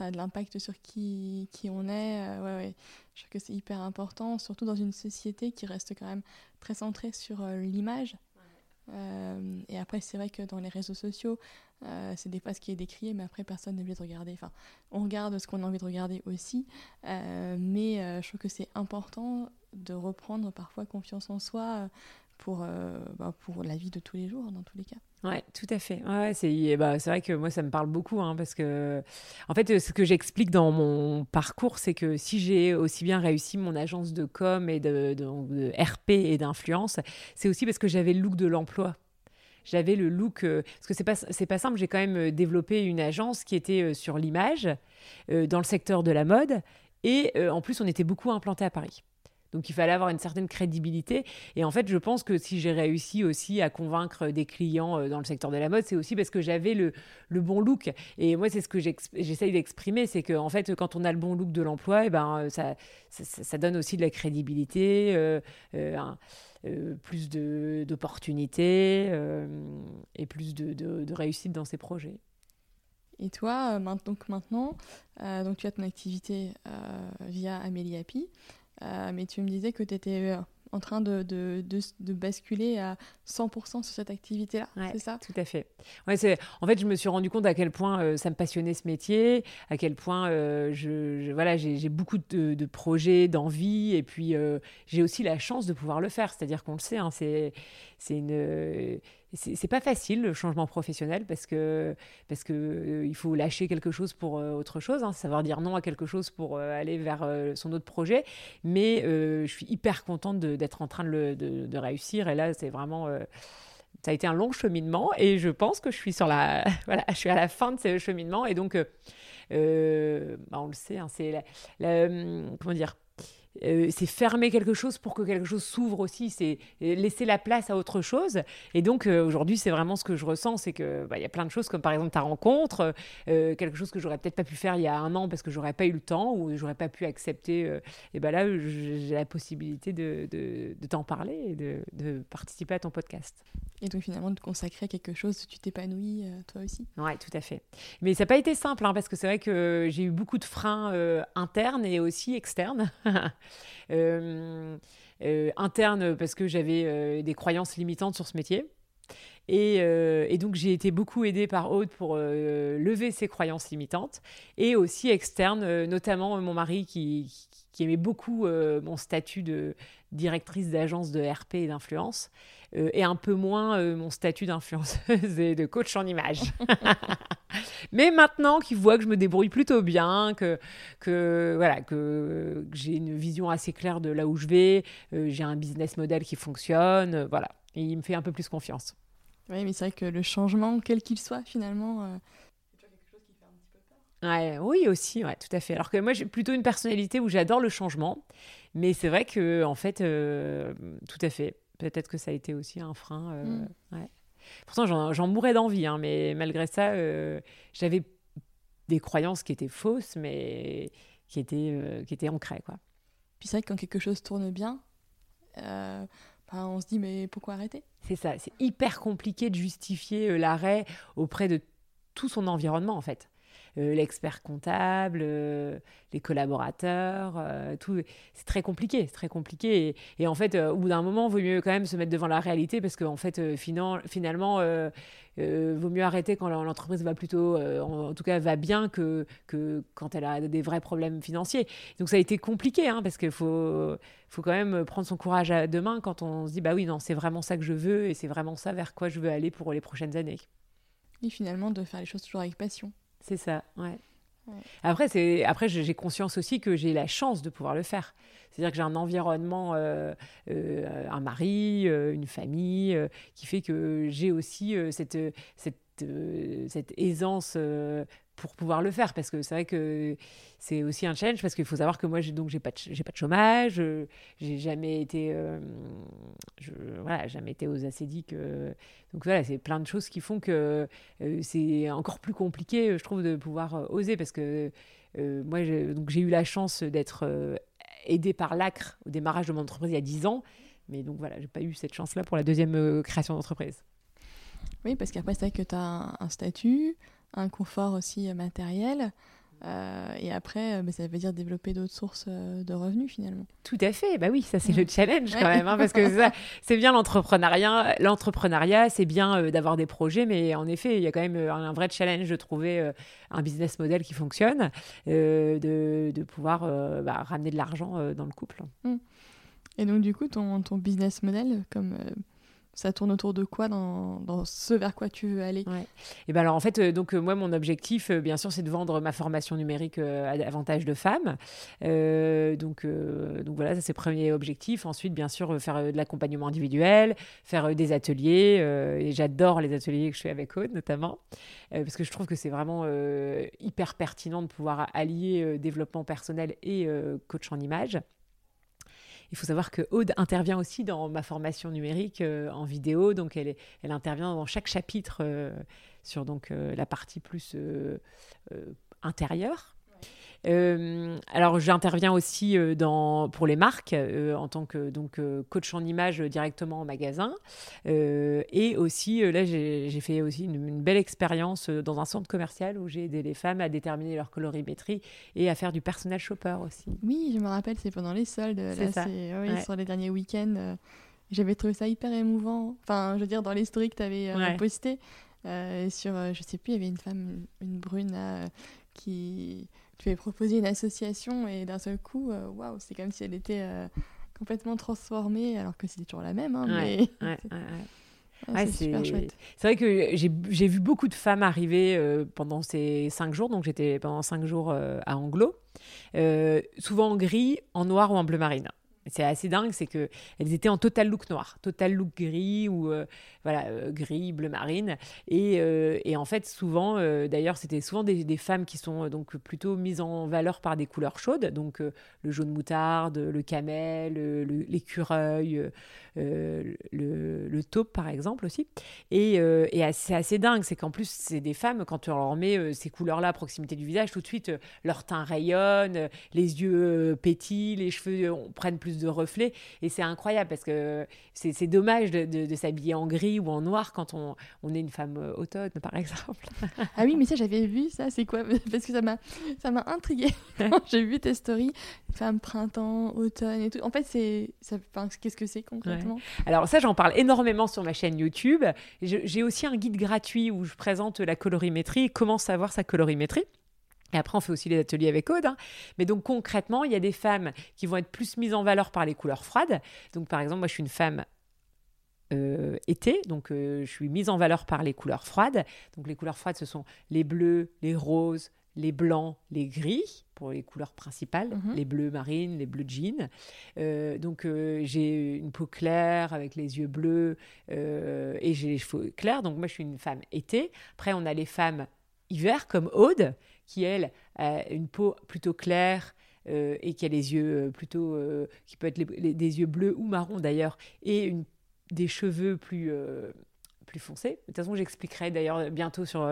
a de l'impact sur qui, on est. Euh, ouais. Je trouve que c'est hyper important, surtout dans une société qui reste quand même très centrée sur euh, l'image. et après, c'est vrai que dans les réseaux sociaux, c'est des fois ce qui est décrié, mais après, personne n'a envie de regarder. Enfin, on regarde ce qu'on a envie de regarder aussi, mais je trouve que c'est important de reprendre parfois confiance en soi euh, pour, euh, bah, pour la vie de tous les jours, dans tous les cas. Ouais, tout à fait. Ouais, c'est bah, vrai que moi, ça me parle beaucoup hein, parce que, en fait, ce que j'explique dans mon parcours, c'est que si j'ai aussi bien réussi mon agence de com et de, RP et d'influence, c'est aussi parce que j'avais le look de l'emploi j'avais le look euh, parce que c'est pas pas simple j'ai quand même développé une agence qui était sur l'image dans le secteur de la mode et en plus on était beaucoup implanté à Paris donc il fallait avoir une certaine crédibilité. Et en fait, je pense que si j'ai réussi aussi à convaincre des clients euh, dans le secteur de la mode, c'est aussi parce que j'avais le, bon look. Et moi, c'est ce que j'essaye d'exprimer, c'est qu'en fait, quand on a le bon look de l'emploi, eh ben, ça, ça, donne aussi de la crédibilité. Euh, euh, plus d'opportunités et plus de, réussite dans ses projets. Et toi, donc maintenant, donc tu as ton activité via Amélie Happy. Euh, mais tu me disais que tu étais euh, en train de, de, de, basculer à 100% sur cette activité-là, c'est ça? Tout à fait. Ouais, c'est... En fait, je me suis rendu compte à quel point euh, ça me passionnait ce métier, à quel point je, voilà, j'ai, j'ai beaucoup de, projets, d'envie, et puis j'ai aussi la chance de pouvoir le faire. C'est-à-dire qu'on le sait, hein, c'est, c'est une c'est pas facile le changement professionnel parce que parce que euh, il faut lâcher quelque chose pour euh, autre chose, hein, savoir dire non à quelque chose pour euh, aller vers son autre projet. Mais je suis hyper contente d'être en train de, de, réussir. Et là c'est vraiment ça a été un long cheminement. Et je pense que je suis sur la <laughs> voilà je suis à la fin de ce cheminement. Et donc bah, on le sait hein, c'est hum, comment dire euh, c'est fermer quelque chose pour que quelque chose s'ouvre aussi, c'est laisser la place à autre chose. Et donc euh, aujourd'hui, c'est vraiment ce que je ressens, c'est que bah, y a plein de choses comme par exemple ta rencontre, euh, quelque chose que j'aurais peut-être pas pu faire il y a un an parce que j'aurais pas eu le temps ou j'aurais pas pu accepter. et ben là, j'ai la possibilité de, de, t'en parler et de, de, participer à ton podcast. Et donc finalement de consacrer quelque chose, tu t'épanouis toi aussi? Ouais, tout à fait. Mais ça n'a pas été simple hein, parce que c'est vrai que j'ai eu beaucoup de freins internes et aussi externes. <laughs> Euh, euh, interne parce que j'avais euh, des croyances limitantes sur ce métier. Et, donc j'ai été beaucoup aidée par Aude pour lever ces croyances limitantes et aussi externe, notamment mon mari qui, qui aimait beaucoup mon statut de directrice d'agence de RP et d'influence et un peu moins mon statut d'influenceuse <laughs> et de coach en image. <laughs> Mais maintenant qu'il voit que je me débrouille plutôt bien, que, que, voilà, que, j'ai une vision assez claire de là où je vais, euh, j'ai un business model qui fonctionne, euh, voilà. Et il me fait un peu plus confiance. Oui, mais c'est vrai que le changement, quel qu'il soit, finalement, euh. Ouais, oui, aussi, ouais, tout à fait. Alors que moi, j'ai plutôt une personnalité où j'adore le changement, mais c'est vrai que, en fait, tout à fait. Peut-être que ça a été aussi un frein. Mm. Ouais. Pourtant, j'en mourais d'envie, hein, mais malgré ça, euh, j'avais des croyances qui étaient fausses, mais qui étaient, euh, qui étaient ancrées. Quoi. Puis c'est vrai que quand quelque chose tourne bien, euh, ben, on se dit, mais pourquoi arrêter? C'est ça, c'est hyper compliqué de justifier l'arrêt auprès de tout son environnement en fait. Euh, l'expert comptable, euh, les collaborateurs, euh, tout. C'est très compliqué, c'est très compliqué. Et, en fait, au bout d'un moment, vaut mieux quand même se mettre devant la réalité parce qu'en fait, finalement, il vaut mieux arrêter quand l'entreprise va plutôt, en, tout cas, va bien que, que quand elle a des vrais problèmes financiers. Donc ça a été compliqué hein, parce qu'il faut, faut quand même prendre son courage à deux mains quand on se dit bah oui, non, c'est vraiment ça que je veux et c'est vraiment ça vers quoi je veux aller pour les prochaines années. Et finalement, de faire les choses toujours avec passion. C'est ça, ouais. Après, c'est après j'ai conscience aussi que j'ai la chance de pouvoir le faire. C'est-à-dire que j'ai un environnement, euh, euh, un mari, euh, une famille, qui fait que j'ai aussi cette, cette, cette aisance pour pouvoir le faire parce que c'est vrai que c'est aussi un challenge parce qu'il faut savoir que moi j'ai donc j'ai pas j'ai pas de chômage euh, j'ai jamais été euh, je, voilà jamais été aux acédiques euh, donc voilà c'est plein de choses qui font que c'est encore plus compliqué je trouve de pouvoir oser parce que moi donc j'ai eu la chance d'être aidée par l'ACRE au démarrage de mon entreprise il y a 10 ans mais donc voilà j'ai pas eu cette chance là pour la deuxième création d'entreprise. Oui parce qu'après c'est vrai que tu as un statut un confort aussi euh, matériel. Euh, et après, euh, bah, ça veut dire développer d'autres sources de revenus finalement. Tout à fait. Bah oui, ça c'est le challenge quand même, hein, parce que c'est bien l'entrepreneuriat. L'entrepreneuriat, c'est bien d'avoir des projets, mais en effet, il y a quand même un vrai challenge de trouver un business model qui fonctionne, de, de, pouvoir bah, ramener de l'argent dans le couple. Mmh. Et donc du coup, ton, ton business model, comme ça tourne autour de quoi dans, ce vers quoi tu veux aller? Et ben alors en fait, euh, donc euh, moi mon objectif, euh, bien sûr, c'est de vendre ma formation numérique à davantage de femmes. donc donc voilà, ça c'est premier objectif. Ensuite, bien sûr, faire de l'accompagnement individuel, faire des ateliers. et j'adore les ateliers que je fais avec Aude notamment, parce que je trouve que c'est vraiment hyper pertinent de pouvoir allier développement personnel et coach en image. Il faut savoir que Aude intervient aussi dans ma formation numérique euh, en vidéo, donc elle, elle intervient dans chaque chapitre euh, sur donc euh, la partie plus intérieure. Euh, alors, j'interviens aussi euh, dans, pour les marques euh, en tant que donc, coach en image directement en magasin. et aussi, là, j'ai fait aussi une, belle expérience dans un centre commercial où j'ai aidé les femmes à déterminer leur colorimétrie et à faire du personnel shopper aussi. Oui, je me rappelle, c'est pendant les soldes. Là, ça. Oui, sur les derniers week-ends. J'avais trouvé ça hyper émouvant. Enfin, je veux dire, dans les stories que tu avais posté sur, je sais plus, il y avait une femme, une brune qui tu lui proposé une association et d'un seul coup, euh, waouh, c'est comme si elle était euh, complètement transformée, alors que c'était toujours la même. Hein, mais... <laughs> c'est super chouette. C'est vrai que j'ai vu beaucoup de femmes arriver euh, pendant ces cinq jours. Donc, j'étais pendant cinq jours à Anglo. souvent en gris, en noir ou en bleu marine c'est assez dingue, c'est que elles étaient en total look noir, total look gris ou euh, voilà euh, gris, bleu marine. Et, euh, en fait, souvent, d'ailleurs, c'était souvent des, femmes qui sont donc plutôt mises en valeur par des couleurs chaudes, donc le jaune moutarde, le camel, l'écureuil, le, le, taupe par exemple aussi. Et, et c'est assez dingue, c'est qu'en plus, c'est des femmes, quand on leur met ces couleurs-là à proximité du visage, tout de suite, leur teint rayonne, les yeux pétillent, les cheveux prennent plus de reflets. Et c'est incroyable parce que c'est dommage de, s'habiller en gris ou en noir quand on, on est une femme automne, par exemple. ah oui, mais ça, j'avais vu ça. C'est quoi? <laughs> Parce que ça m'a intriguée. J'ai vu tes stories, femme printemps, automne et tout. En fait, c'est qu'est-ce que c'est concrètement? Alors ça, j'en parle énormément sur ma chaîne YouTube. J'ai aussi un guide gratuit où je présente la colorimétrie, comment savoir sa colorimétrie. Et après, on fait aussi les ateliers avec Aude. Hein. Mais donc, concrètement, il y a des femmes qui vont être plus mises en valeur par les couleurs froides. Donc, par exemple, moi, je suis une femme euh, été, donc euh, je suis mise en valeur par les couleurs froides. Donc, les couleurs froides, ce sont les bleus, les roses, les blancs, les gris pour les couleurs principales, mhm. les bleus marines, les bleus jeans. Euh, donc j'ai une peau claire avec les yeux bleus et j'ai les cheveux clairs. Donc moi je suis une femme été. Après on a les femmes hiver comme Aude qui, elle, a une peau plutôt claire euh, et qui a les yeux euh, plutôt. Euh, qui peut être des yeux bleus ou marrons d'ailleurs, et une, des cheveux plus plus foncé. De toute façon, j'expliquerai d'ailleurs bientôt sur,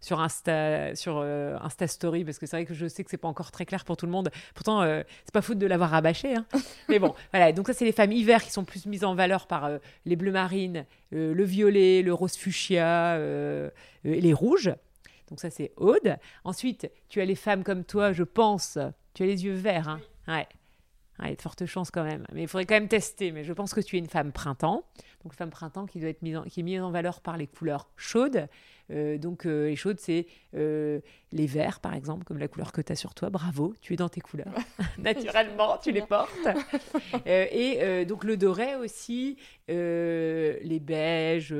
sur, Insta, sur Insta Story, parce que c'est vrai que je sais que c'est pas encore très clair pour tout le monde. Pourtant, c'est pas faute de l'avoir rabâché. Hein. <laughs> Mais bon, voilà. Donc ça, c'est les femmes hiver qui sont plus mises en valeur par les bleus marines, le violet, le rose fuchsia, les rouges. Donc ça, c'est Aude. Ensuite, tu as les femmes comme toi, je pense. Tu as les yeux verts. Hein ouais. Il y a de fortes chances quand même. Mais il faudrait quand même tester. Mais je pense que tu es une femme printemps. Donc, femme printemps qui, doit être mise qui est mise en valeur par les couleurs chaudes. Euh, donc, euh, les chaudes, c'est euh, les verts, par exemple, comme la couleur que tu as sur toi. Bravo, tu es dans tes couleurs. <laughs> Naturellement, tu les portes. et donc, le doré aussi, les beiges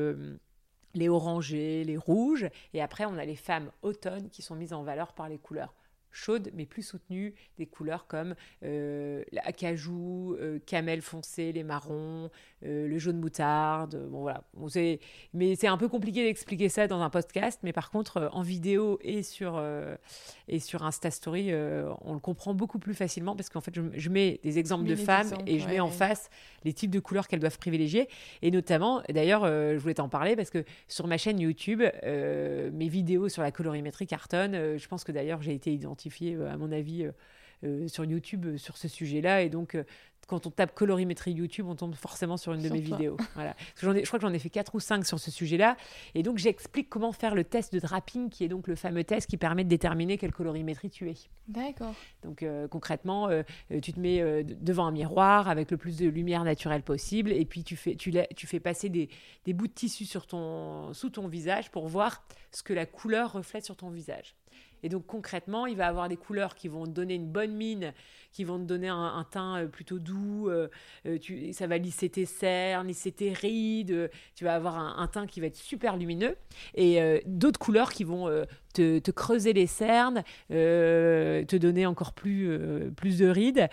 les orangés, les rouges. Et après, on a les femmes automne qui sont mises en valeur par les couleurs chaudes mais plus soutenues, des couleurs comme euh, l'acajou, euh, camel foncé, les marrons, euh, le jaune moutarde. Bon voilà, mais c'est un peu compliqué d'expliquer ça dans un podcast, mais par contre en vidéo et sur et sur Insta Story, on le comprend beaucoup plus facilement parce qu'en fait je, mets des exemples de femmes et je mets en face les types de couleurs qu'elles doivent privilégier et notamment d'ailleurs je voulais t'en parler parce que sur ma chaîne YouTube mes vidéos sur la colorimétrie cartonnent. je pense que d'ailleurs j'ai été identifiée euh, à mon avis, euh, euh, sur YouTube sur ce sujet-là. Et donc, quand on tape colorimétrie YouTube, on tombe forcément sur une de mes vidéos. <laughs> Voilà. ai, je crois que j'en ai fait 4 ou 5 sur ce sujet-là. Et donc, j'explique comment faire le test de draping, qui est donc le fameux test qui permet de déterminer quelle colorimétrie tu es. D'accord. Donc, concrètement, tu te mets devant un miroir avec le plus de lumière naturelle possible. Et puis, tu fais, tu, tu fais passer des, des bouts de tissu sur ton, sous ton visage pour voir ce que la couleur reflète sur ton visage. Et donc concrètement, il va avoir des couleurs qui vont te donner une bonne mine, qui vont te donner un, teint euh, plutôt doux. Euh, euh, tu, ça va lisser tes cernes, lisser tes rides. tu vas avoir un, teint qui va être super lumineux. Et d'autres couleurs qui vont te, creuser les cernes, te donner encore plus, plus de rides,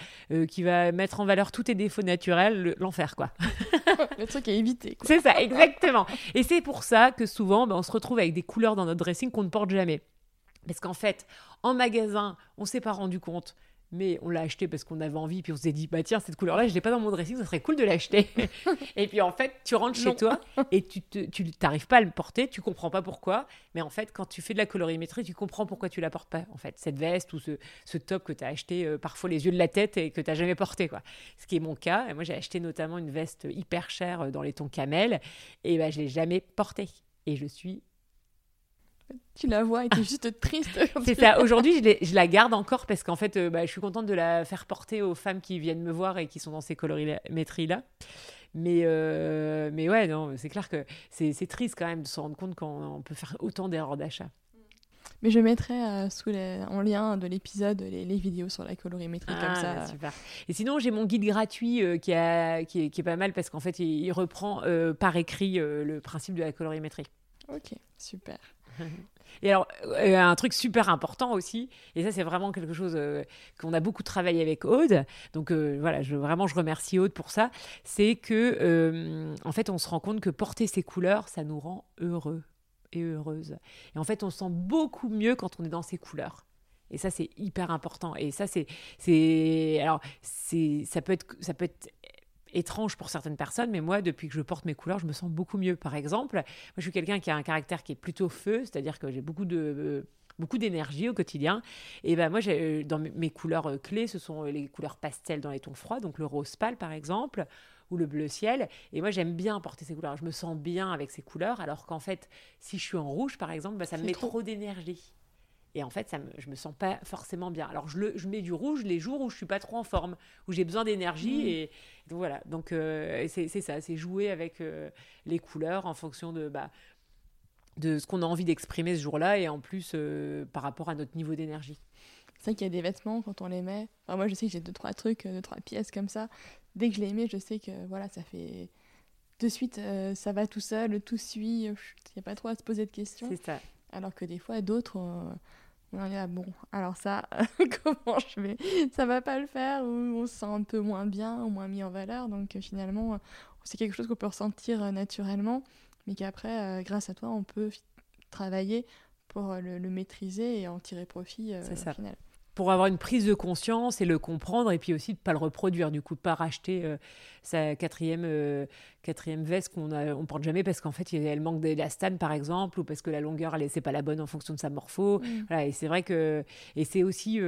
qui va mettre en valeur tous tes défauts naturels, l'enfer quoi. <laughs> le truc à éviter. C'est ça, exactement. Et c'est pour ça que souvent, ben, on se retrouve avec des couleurs dans notre dressing qu'on ne porte jamais. Parce qu'en fait, en magasin, on s'est pas rendu compte, mais on l'a acheté parce qu'on avait envie, puis on s'est dit, bah tiens, cette couleur-là, je l'ai pas dans mon dressing, ça serait cool de l'acheter. <laughs> et puis en fait, tu rentres chez toi <laughs> et tu n'arrives pas à le porter, tu comprends pas pourquoi, mais en fait, quand tu fais de la colorimétrie, tu comprends pourquoi tu la portes pas. En fait, cette veste ou ce, top que tu as acheté euh, parfois les yeux de la tête et que tu n'as jamais porté, quoi. Ce qui est mon cas. Et moi, j'ai acheté notamment une veste hyper chère euh, dans les tons camel, et ben, je l'ai jamais portée. Et je suis tu la vois et tu es juste triste. <laughs> C'est ça. Aujourd'hui, je, la garde encore parce qu'en fait, euh, bah, je suis contente de la faire porter aux femmes qui viennent me voir et qui sont dans ces colorimétries-là. Mais, euh, mais ouais, non, c'est clair que c'est triste quand même de se rendre compte qu'on peut faire autant d'erreurs d'achat. Mais je mettrai euh, sous en lien de l'épisode les, vidéos sur la colorimétrie comme ah, ça. Super. Et sinon, j'ai mon guide gratuit qui, a, qui, est, qui, est, pas mal parce qu'en fait, il, il reprend par écrit le principe de la colorimétrie. Ok, super. <laughs> Et alors, euh, un truc super important aussi, et ça c'est vraiment quelque chose euh, qu'on a beaucoup travaillé avec Aude, donc euh, voilà, vraiment je remercie Aude pour ça, c'est que en fait on se rend compte que porter ces couleurs, ça nous rend heureux et heureuse. Et en fait on se sent beaucoup mieux quand on est dans ces couleurs. Et ça, c'est hyper important. Et ça, c'est, alors, ça peut être, ça peut être étrange pour certaines personnes, mais moi, depuis que je porte mes couleurs, je me sens beaucoup mieux. Par exemple, moi, je suis quelqu'un qui a un caractère qui est plutôt feu, c'est-à-dire que j'ai beaucoup de euh, beaucoup d'énergie au quotidien. Et ben moi, j'ai, euh, dans mes couleurs euh, clés, ce sont les couleurs pastel dans les tons froids, donc le rose pâle par exemple, ou le bleu ciel. Et moi, j'aime bien porter ces couleurs. Je me sens bien avec ces couleurs, alors qu'en fait, si je suis en rouge par exemple, ben, ça me met trop d'énergie. Et en fait, ça me, je me sens pas forcément bien. Alors, je, le, je mets du rouge les jours où je suis pas trop en forme, où j'ai besoin d'énergie. Mmh. Et donc, voilà. Donc, euh, c'est ça, c'est jouer avec euh, les couleurs en fonction de, bah, de ce qu'on a envie d'exprimer ce jour-là et en plus euh, par rapport à notre niveau d'énergie. C'est vrai qu'il y a des vêtements, quand on les met. moi, je sais que j'ai deux, trois trucs, deux, trois pièces comme ça. Dès que je les mets, je sais que voilà, ça fait. De suite, ça va tout seul, tout suit. Il n'y a pas trop à se poser de questions. C'est ça. Alors que des fois, d'autres, on est là, bon, alors ça, <laughs> comment je vais? Ça va pas le faire, ou on se sent un peu moins bien, ou moins mis en valeur. Donc euh, finalement, euh, c'est quelque chose qu'on peut ressentir euh, naturellement, mais qu'après, grâce à toi, on peut travailler pour le, maîtriser et en tirer profit ça. final. Pour avoir une prise de conscience et le comprendre, et puis aussi de ne pas le reproduire, du coup, de pas racheter sa quatrième, quatrième veste qu'on ne on porte jamais parce qu'en fait, elle manque d'élastane, par exemple, ou parce que la longueur, elle c'est pas la bonne en fonction de sa morpho. Mm. Voilà, et c'est vrai que, et c'est aussi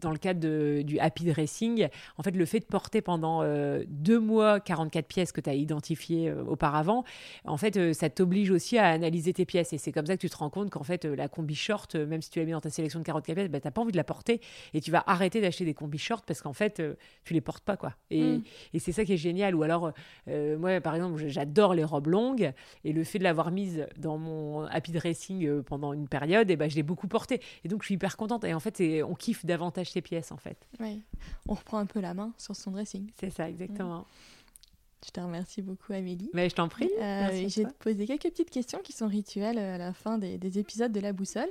dans le cadre de, du happy dressing, en fait, le fait de porter pendant deux mois 44 pièces que tu as identifiées auparavant, en fait, ça t'oblige aussi à analyser tes pièces, et c'est comme ça que tu te rends compte qu'en fait, la combi short, même si tu l'as mis dans ta sélection de 44 pièces, bah, tu n'as pas envie de la porter, et tu vas arrêter d'acheter des combi shorts parce qu'en fait, tu les portes pas, quoi. Et, mm. et c'est ça qui est génial ou alors, euh, moi, par exemple, j'adore les robes longues. Et le fait de l'avoir mise dans mon happy dressing euh, pendant une période, et eh ben, je l'ai beaucoup portée. Et donc, je suis hyper contente. Et en fait, on kiffe davantage ces pièces, en fait. Oui, on reprend un peu la main sur son dressing. C'est ça, exactement. Je te remercie beaucoup, Amélie. Mais je t'en prie. Euh, J'ai posé quelques petites questions qui sont rituelles euh, à la fin des, épisodes de La Boussole.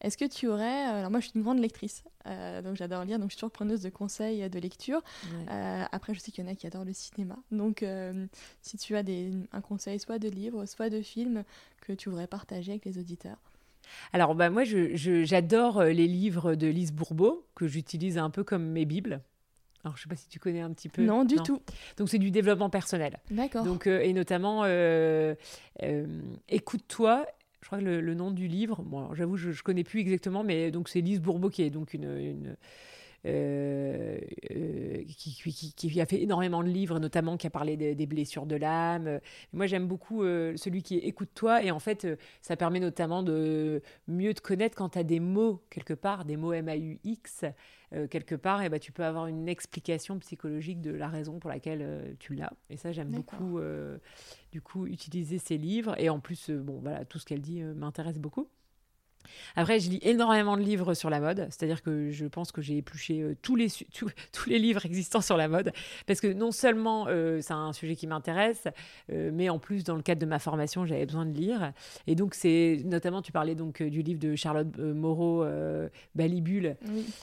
Est-ce que tu aurais. Euh, alors, moi, je suis une grande lectrice, euh, donc j'adore lire, donc je suis toujours preneuse de conseils de lecture. après, je sais qu'il y en a qui adorent le cinéma. Donc, si tu as des, un conseil, soit de livre, soit de film, que tu voudrais partager avec les auditeurs. Alors, bah, moi, j'adore les livres de Lise Bourbeau, que j'utilise un peu comme mes bibles. Alors, je sais pas si tu connais un petit peu. Non, du tout. Donc, c'est du développement personnel. D'accord. Donc, euh, et notamment, euh, euh, écoute-toi. Je crois que le, nom du livre, bon, j'avoue, je, ne connais plus exactement, mais donc c'est Lise Bourbeau qui est donc une, une qui, qui, a fait énormément de livres, notamment qui a parlé des blessures de l'âme. Moi, j'aime beaucoup celui qui est Écoute-toi, et en fait, ça permet notamment de mieux te connaître quand tu as des mots quelque part, des mots M-A-U-X, euh, quelque part, et eh ben, tu peux avoir une explication psychologique de la raison pour laquelle euh, tu l'as. Et ça, j'aime beaucoup, euh, du coup, utiliser ces livres. Et en plus, bon, voilà, tout ce qu'elle dit m'intéresse beaucoup. Après, je lis énormément de livres sur la mode, c'est-à-dire que je pense que j'ai épluché euh, tous, les, <laughs> tous, les livres existants sur la mode, parce que non seulement euh, c'est un sujet qui m'intéresse, euh, mais en plus, dans le cadre de ma formation, j'avais besoin de lire. Et donc, c'est notamment, tu parlais donc du livre de Charlotte Moreau, Balibule,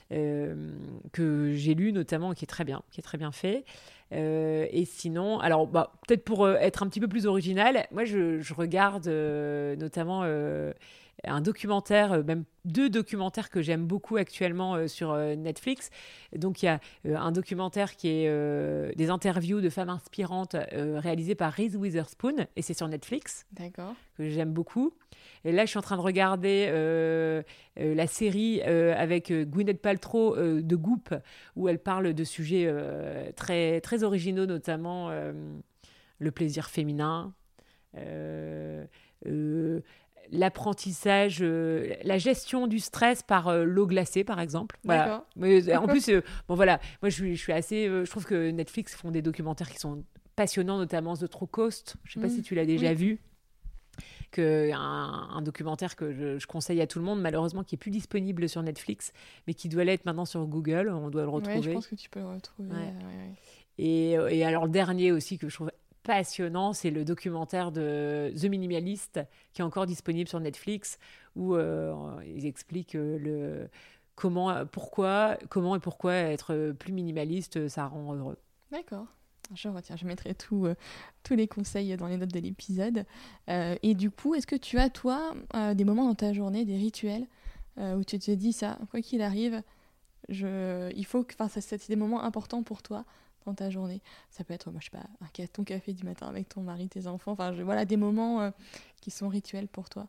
que j'ai lu notamment, qui est très bien, qui est très bien fait. et sinon, alors bah, peut-être pour être un petit peu plus original, moi je, je regarde notamment un documentaire, euh, même deux documentaires que j'aime beaucoup actuellement euh, sur euh, Netflix. Donc il y a un documentaire qui est des interviews de femmes inspirantes réalisées par Reese Witherspoon et c'est sur Netflix. D'accord. Que j'aime beaucoup. Et là, je suis en train de regarder la série avec Gwyneth Paltrow de Goop, où elle parle de sujets très, très originaux, notamment le plaisir féminin l'apprentissage, euh, la gestion du stress par euh, l'eau glacée, par exemple. Voilà. Mais, euh, en <laughs> plus, bon voilà, moi je je suis assez, je trouve que Netflix font des documentaires qui sont passionnants, notamment The True Coast. Je sais pas si mm. tu l'as déjà vu. Que un, documentaire que je, conseille à tout le monde, malheureusement qui est plus disponible sur Netflix, mais qui doit l'être maintenant sur Google. On doit le retrouver. je pense que tu peux le retrouver. Et, et, alors le dernier aussi que je trouve passionnant, c'est le documentaire de The Minimalist qui est encore disponible sur Netflix où euh, ils expliquent euh, comment, pourquoi, comment et pourquoi être plus minimaliste, ça rend heureux. D'accord. Je retiens, je mettrai tout, euh, tous les conseils dans les notes de l'épisode. et du coup, est-ce que tu as, toi, des moments dans ta journée, des rituels, où tu te dis ça, quoi qu'il arrive, il faut que, c'est des moments importants pour toi ta journée. Ça peut être, moi, je sais pas, un, ton café du matin avec ton mari, tes enfants. Enfin, voilà, des moments euh, qui sont rituels pour toi.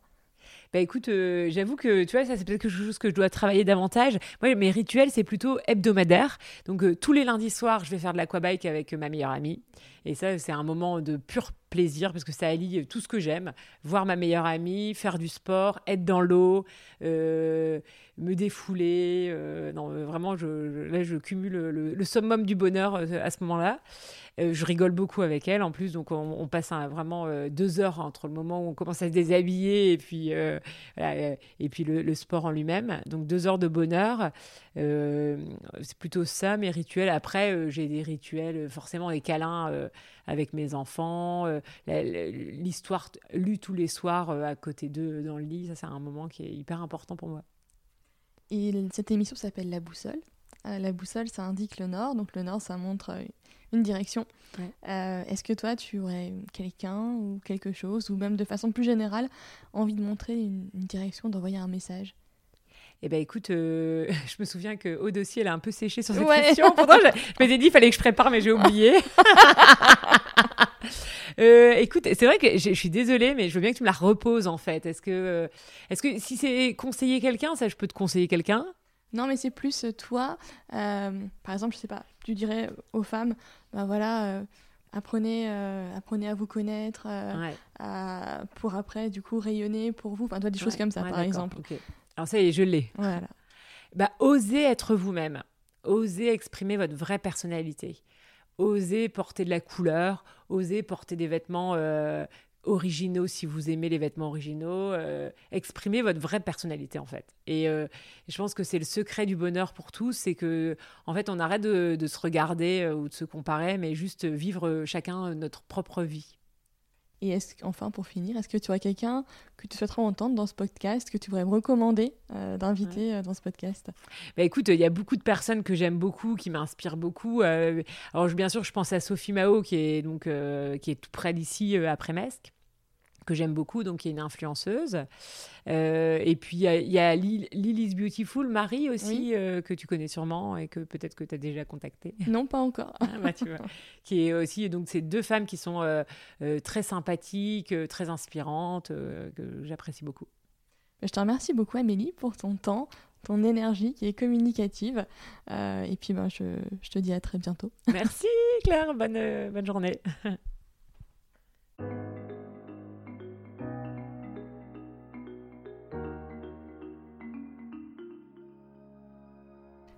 Bah écoute, euh, j'avoue que tu vois, ça c'est peut-être quelque chose que je dois travailler davantage. Moi, mes rituels, c'est plutôt hebdomadaire. Donc, euh, tous les lundis soirs, je vais faire de l'aquabike avec ma meilleure amie. Et ça, c'est un moment de pur plaisir parce que ça allie tout ce que j'aime. Voir ma meilleure amie, faire du sport, être dans l'eau, euh, me défouler. Euh, non, vraiment, je, là, je cumule le, summum du bonheur euh, à ce moment-là. je rigole beaucoup avec elle en plus, donc on, passe vraiment deux heures entre le moment où on commence à se déshabiller et puis, et puis le, le, sport en lui-même. Donc deux heures de bonheur. c'est plutôt ça mes rituels. Après, j'ai des rituels, forcément des câlins avec mes enfants, euh, l'histoire lue tous les soirs euh, à côté d'eux dans le lit, ça c'est un moment qui est hyper important pour moi. Et cette émission s'appelle La Boussole. Euh, la boussole, ça indique le nord, donc le nord, ça montre une direction. Est-ce que toi, tu aurais quelqu'un ou quelque chose, ou même de façon plus générale, envie de montrer une, une direction, d'envoyer un message? Eh ben écoute, euh, <laughs> je me souviens que au dossier, elle a un peu séché sur cette question. Pourtant, je, je m'étais dit, il fallait que je prépare, mais j'ai oublié. <laughs> <laughs> Euh, écoute, c'est vrai que je suis désolée, mais je veux bien que tu me la reposes en fait. Est-ce que, euh, est-ce que si c'est conseiller quelqu'un, ça, je peux te conseiller quelqu'un? Non, mais c'est plus toi. par exemple, je sais pas, tu dirais aux femmes, ben voilà apprenez, apprenez à vous connaître, pour après, du coup, rayonner pour vous. Enfin, toi, des choses comme ça, par exemple. Alors ça y est, je l'ai. Voilà. Bah, osez être vous-même. Osez exprimer votre vraie personnalité. Osez porter de la couleur. Osez porter des vêtements euh, originaux si vous aimez les vêtements originaux. Euh, exprimez votre vraie personnalité en fait. Et euh, je pense que c'est le secret du bonheur pour tous, c'est que en fait on arrête de, de se regarder ou de se comparer, mais juste vivre chacun notre propre vie. Et est-ce enfin pour finir, est-ce que tu aurais quelqu'un que tu souhaiterais entendre dans ce podcast, que tu voudrais me recommander euh, d'inviter euh, dans ce podcast? Bah écoute, il y a beaucoup de personnes que j'aime beaucoup, qui m'inspirent beaucoup. Euh, alors bien sûr, je pense à Sophie Mao qui est donc qui est tout près d'ici après Mesque que j'aime beaucoup, donc qui est une influenceuse. Euh, et puis il y a, Lily's Beautiful, Marie aussi, euh, que tu connais sûrement et que peut-être que tu as déjà contacté. <laughs> Non, pas encore. Ah, bah, tu vois. qui est aussi, donc ces deux femmes qui sont euh, très sympathiques, très inspirantes, que j'apprécie beaucoup. Je te remercie beaucoup Amélie pour ton temps, ton énergie qui est communicative. et puis ben, je, je, te dis à très bientôt. Merci Claire, bonne, bonne journée. <laughs>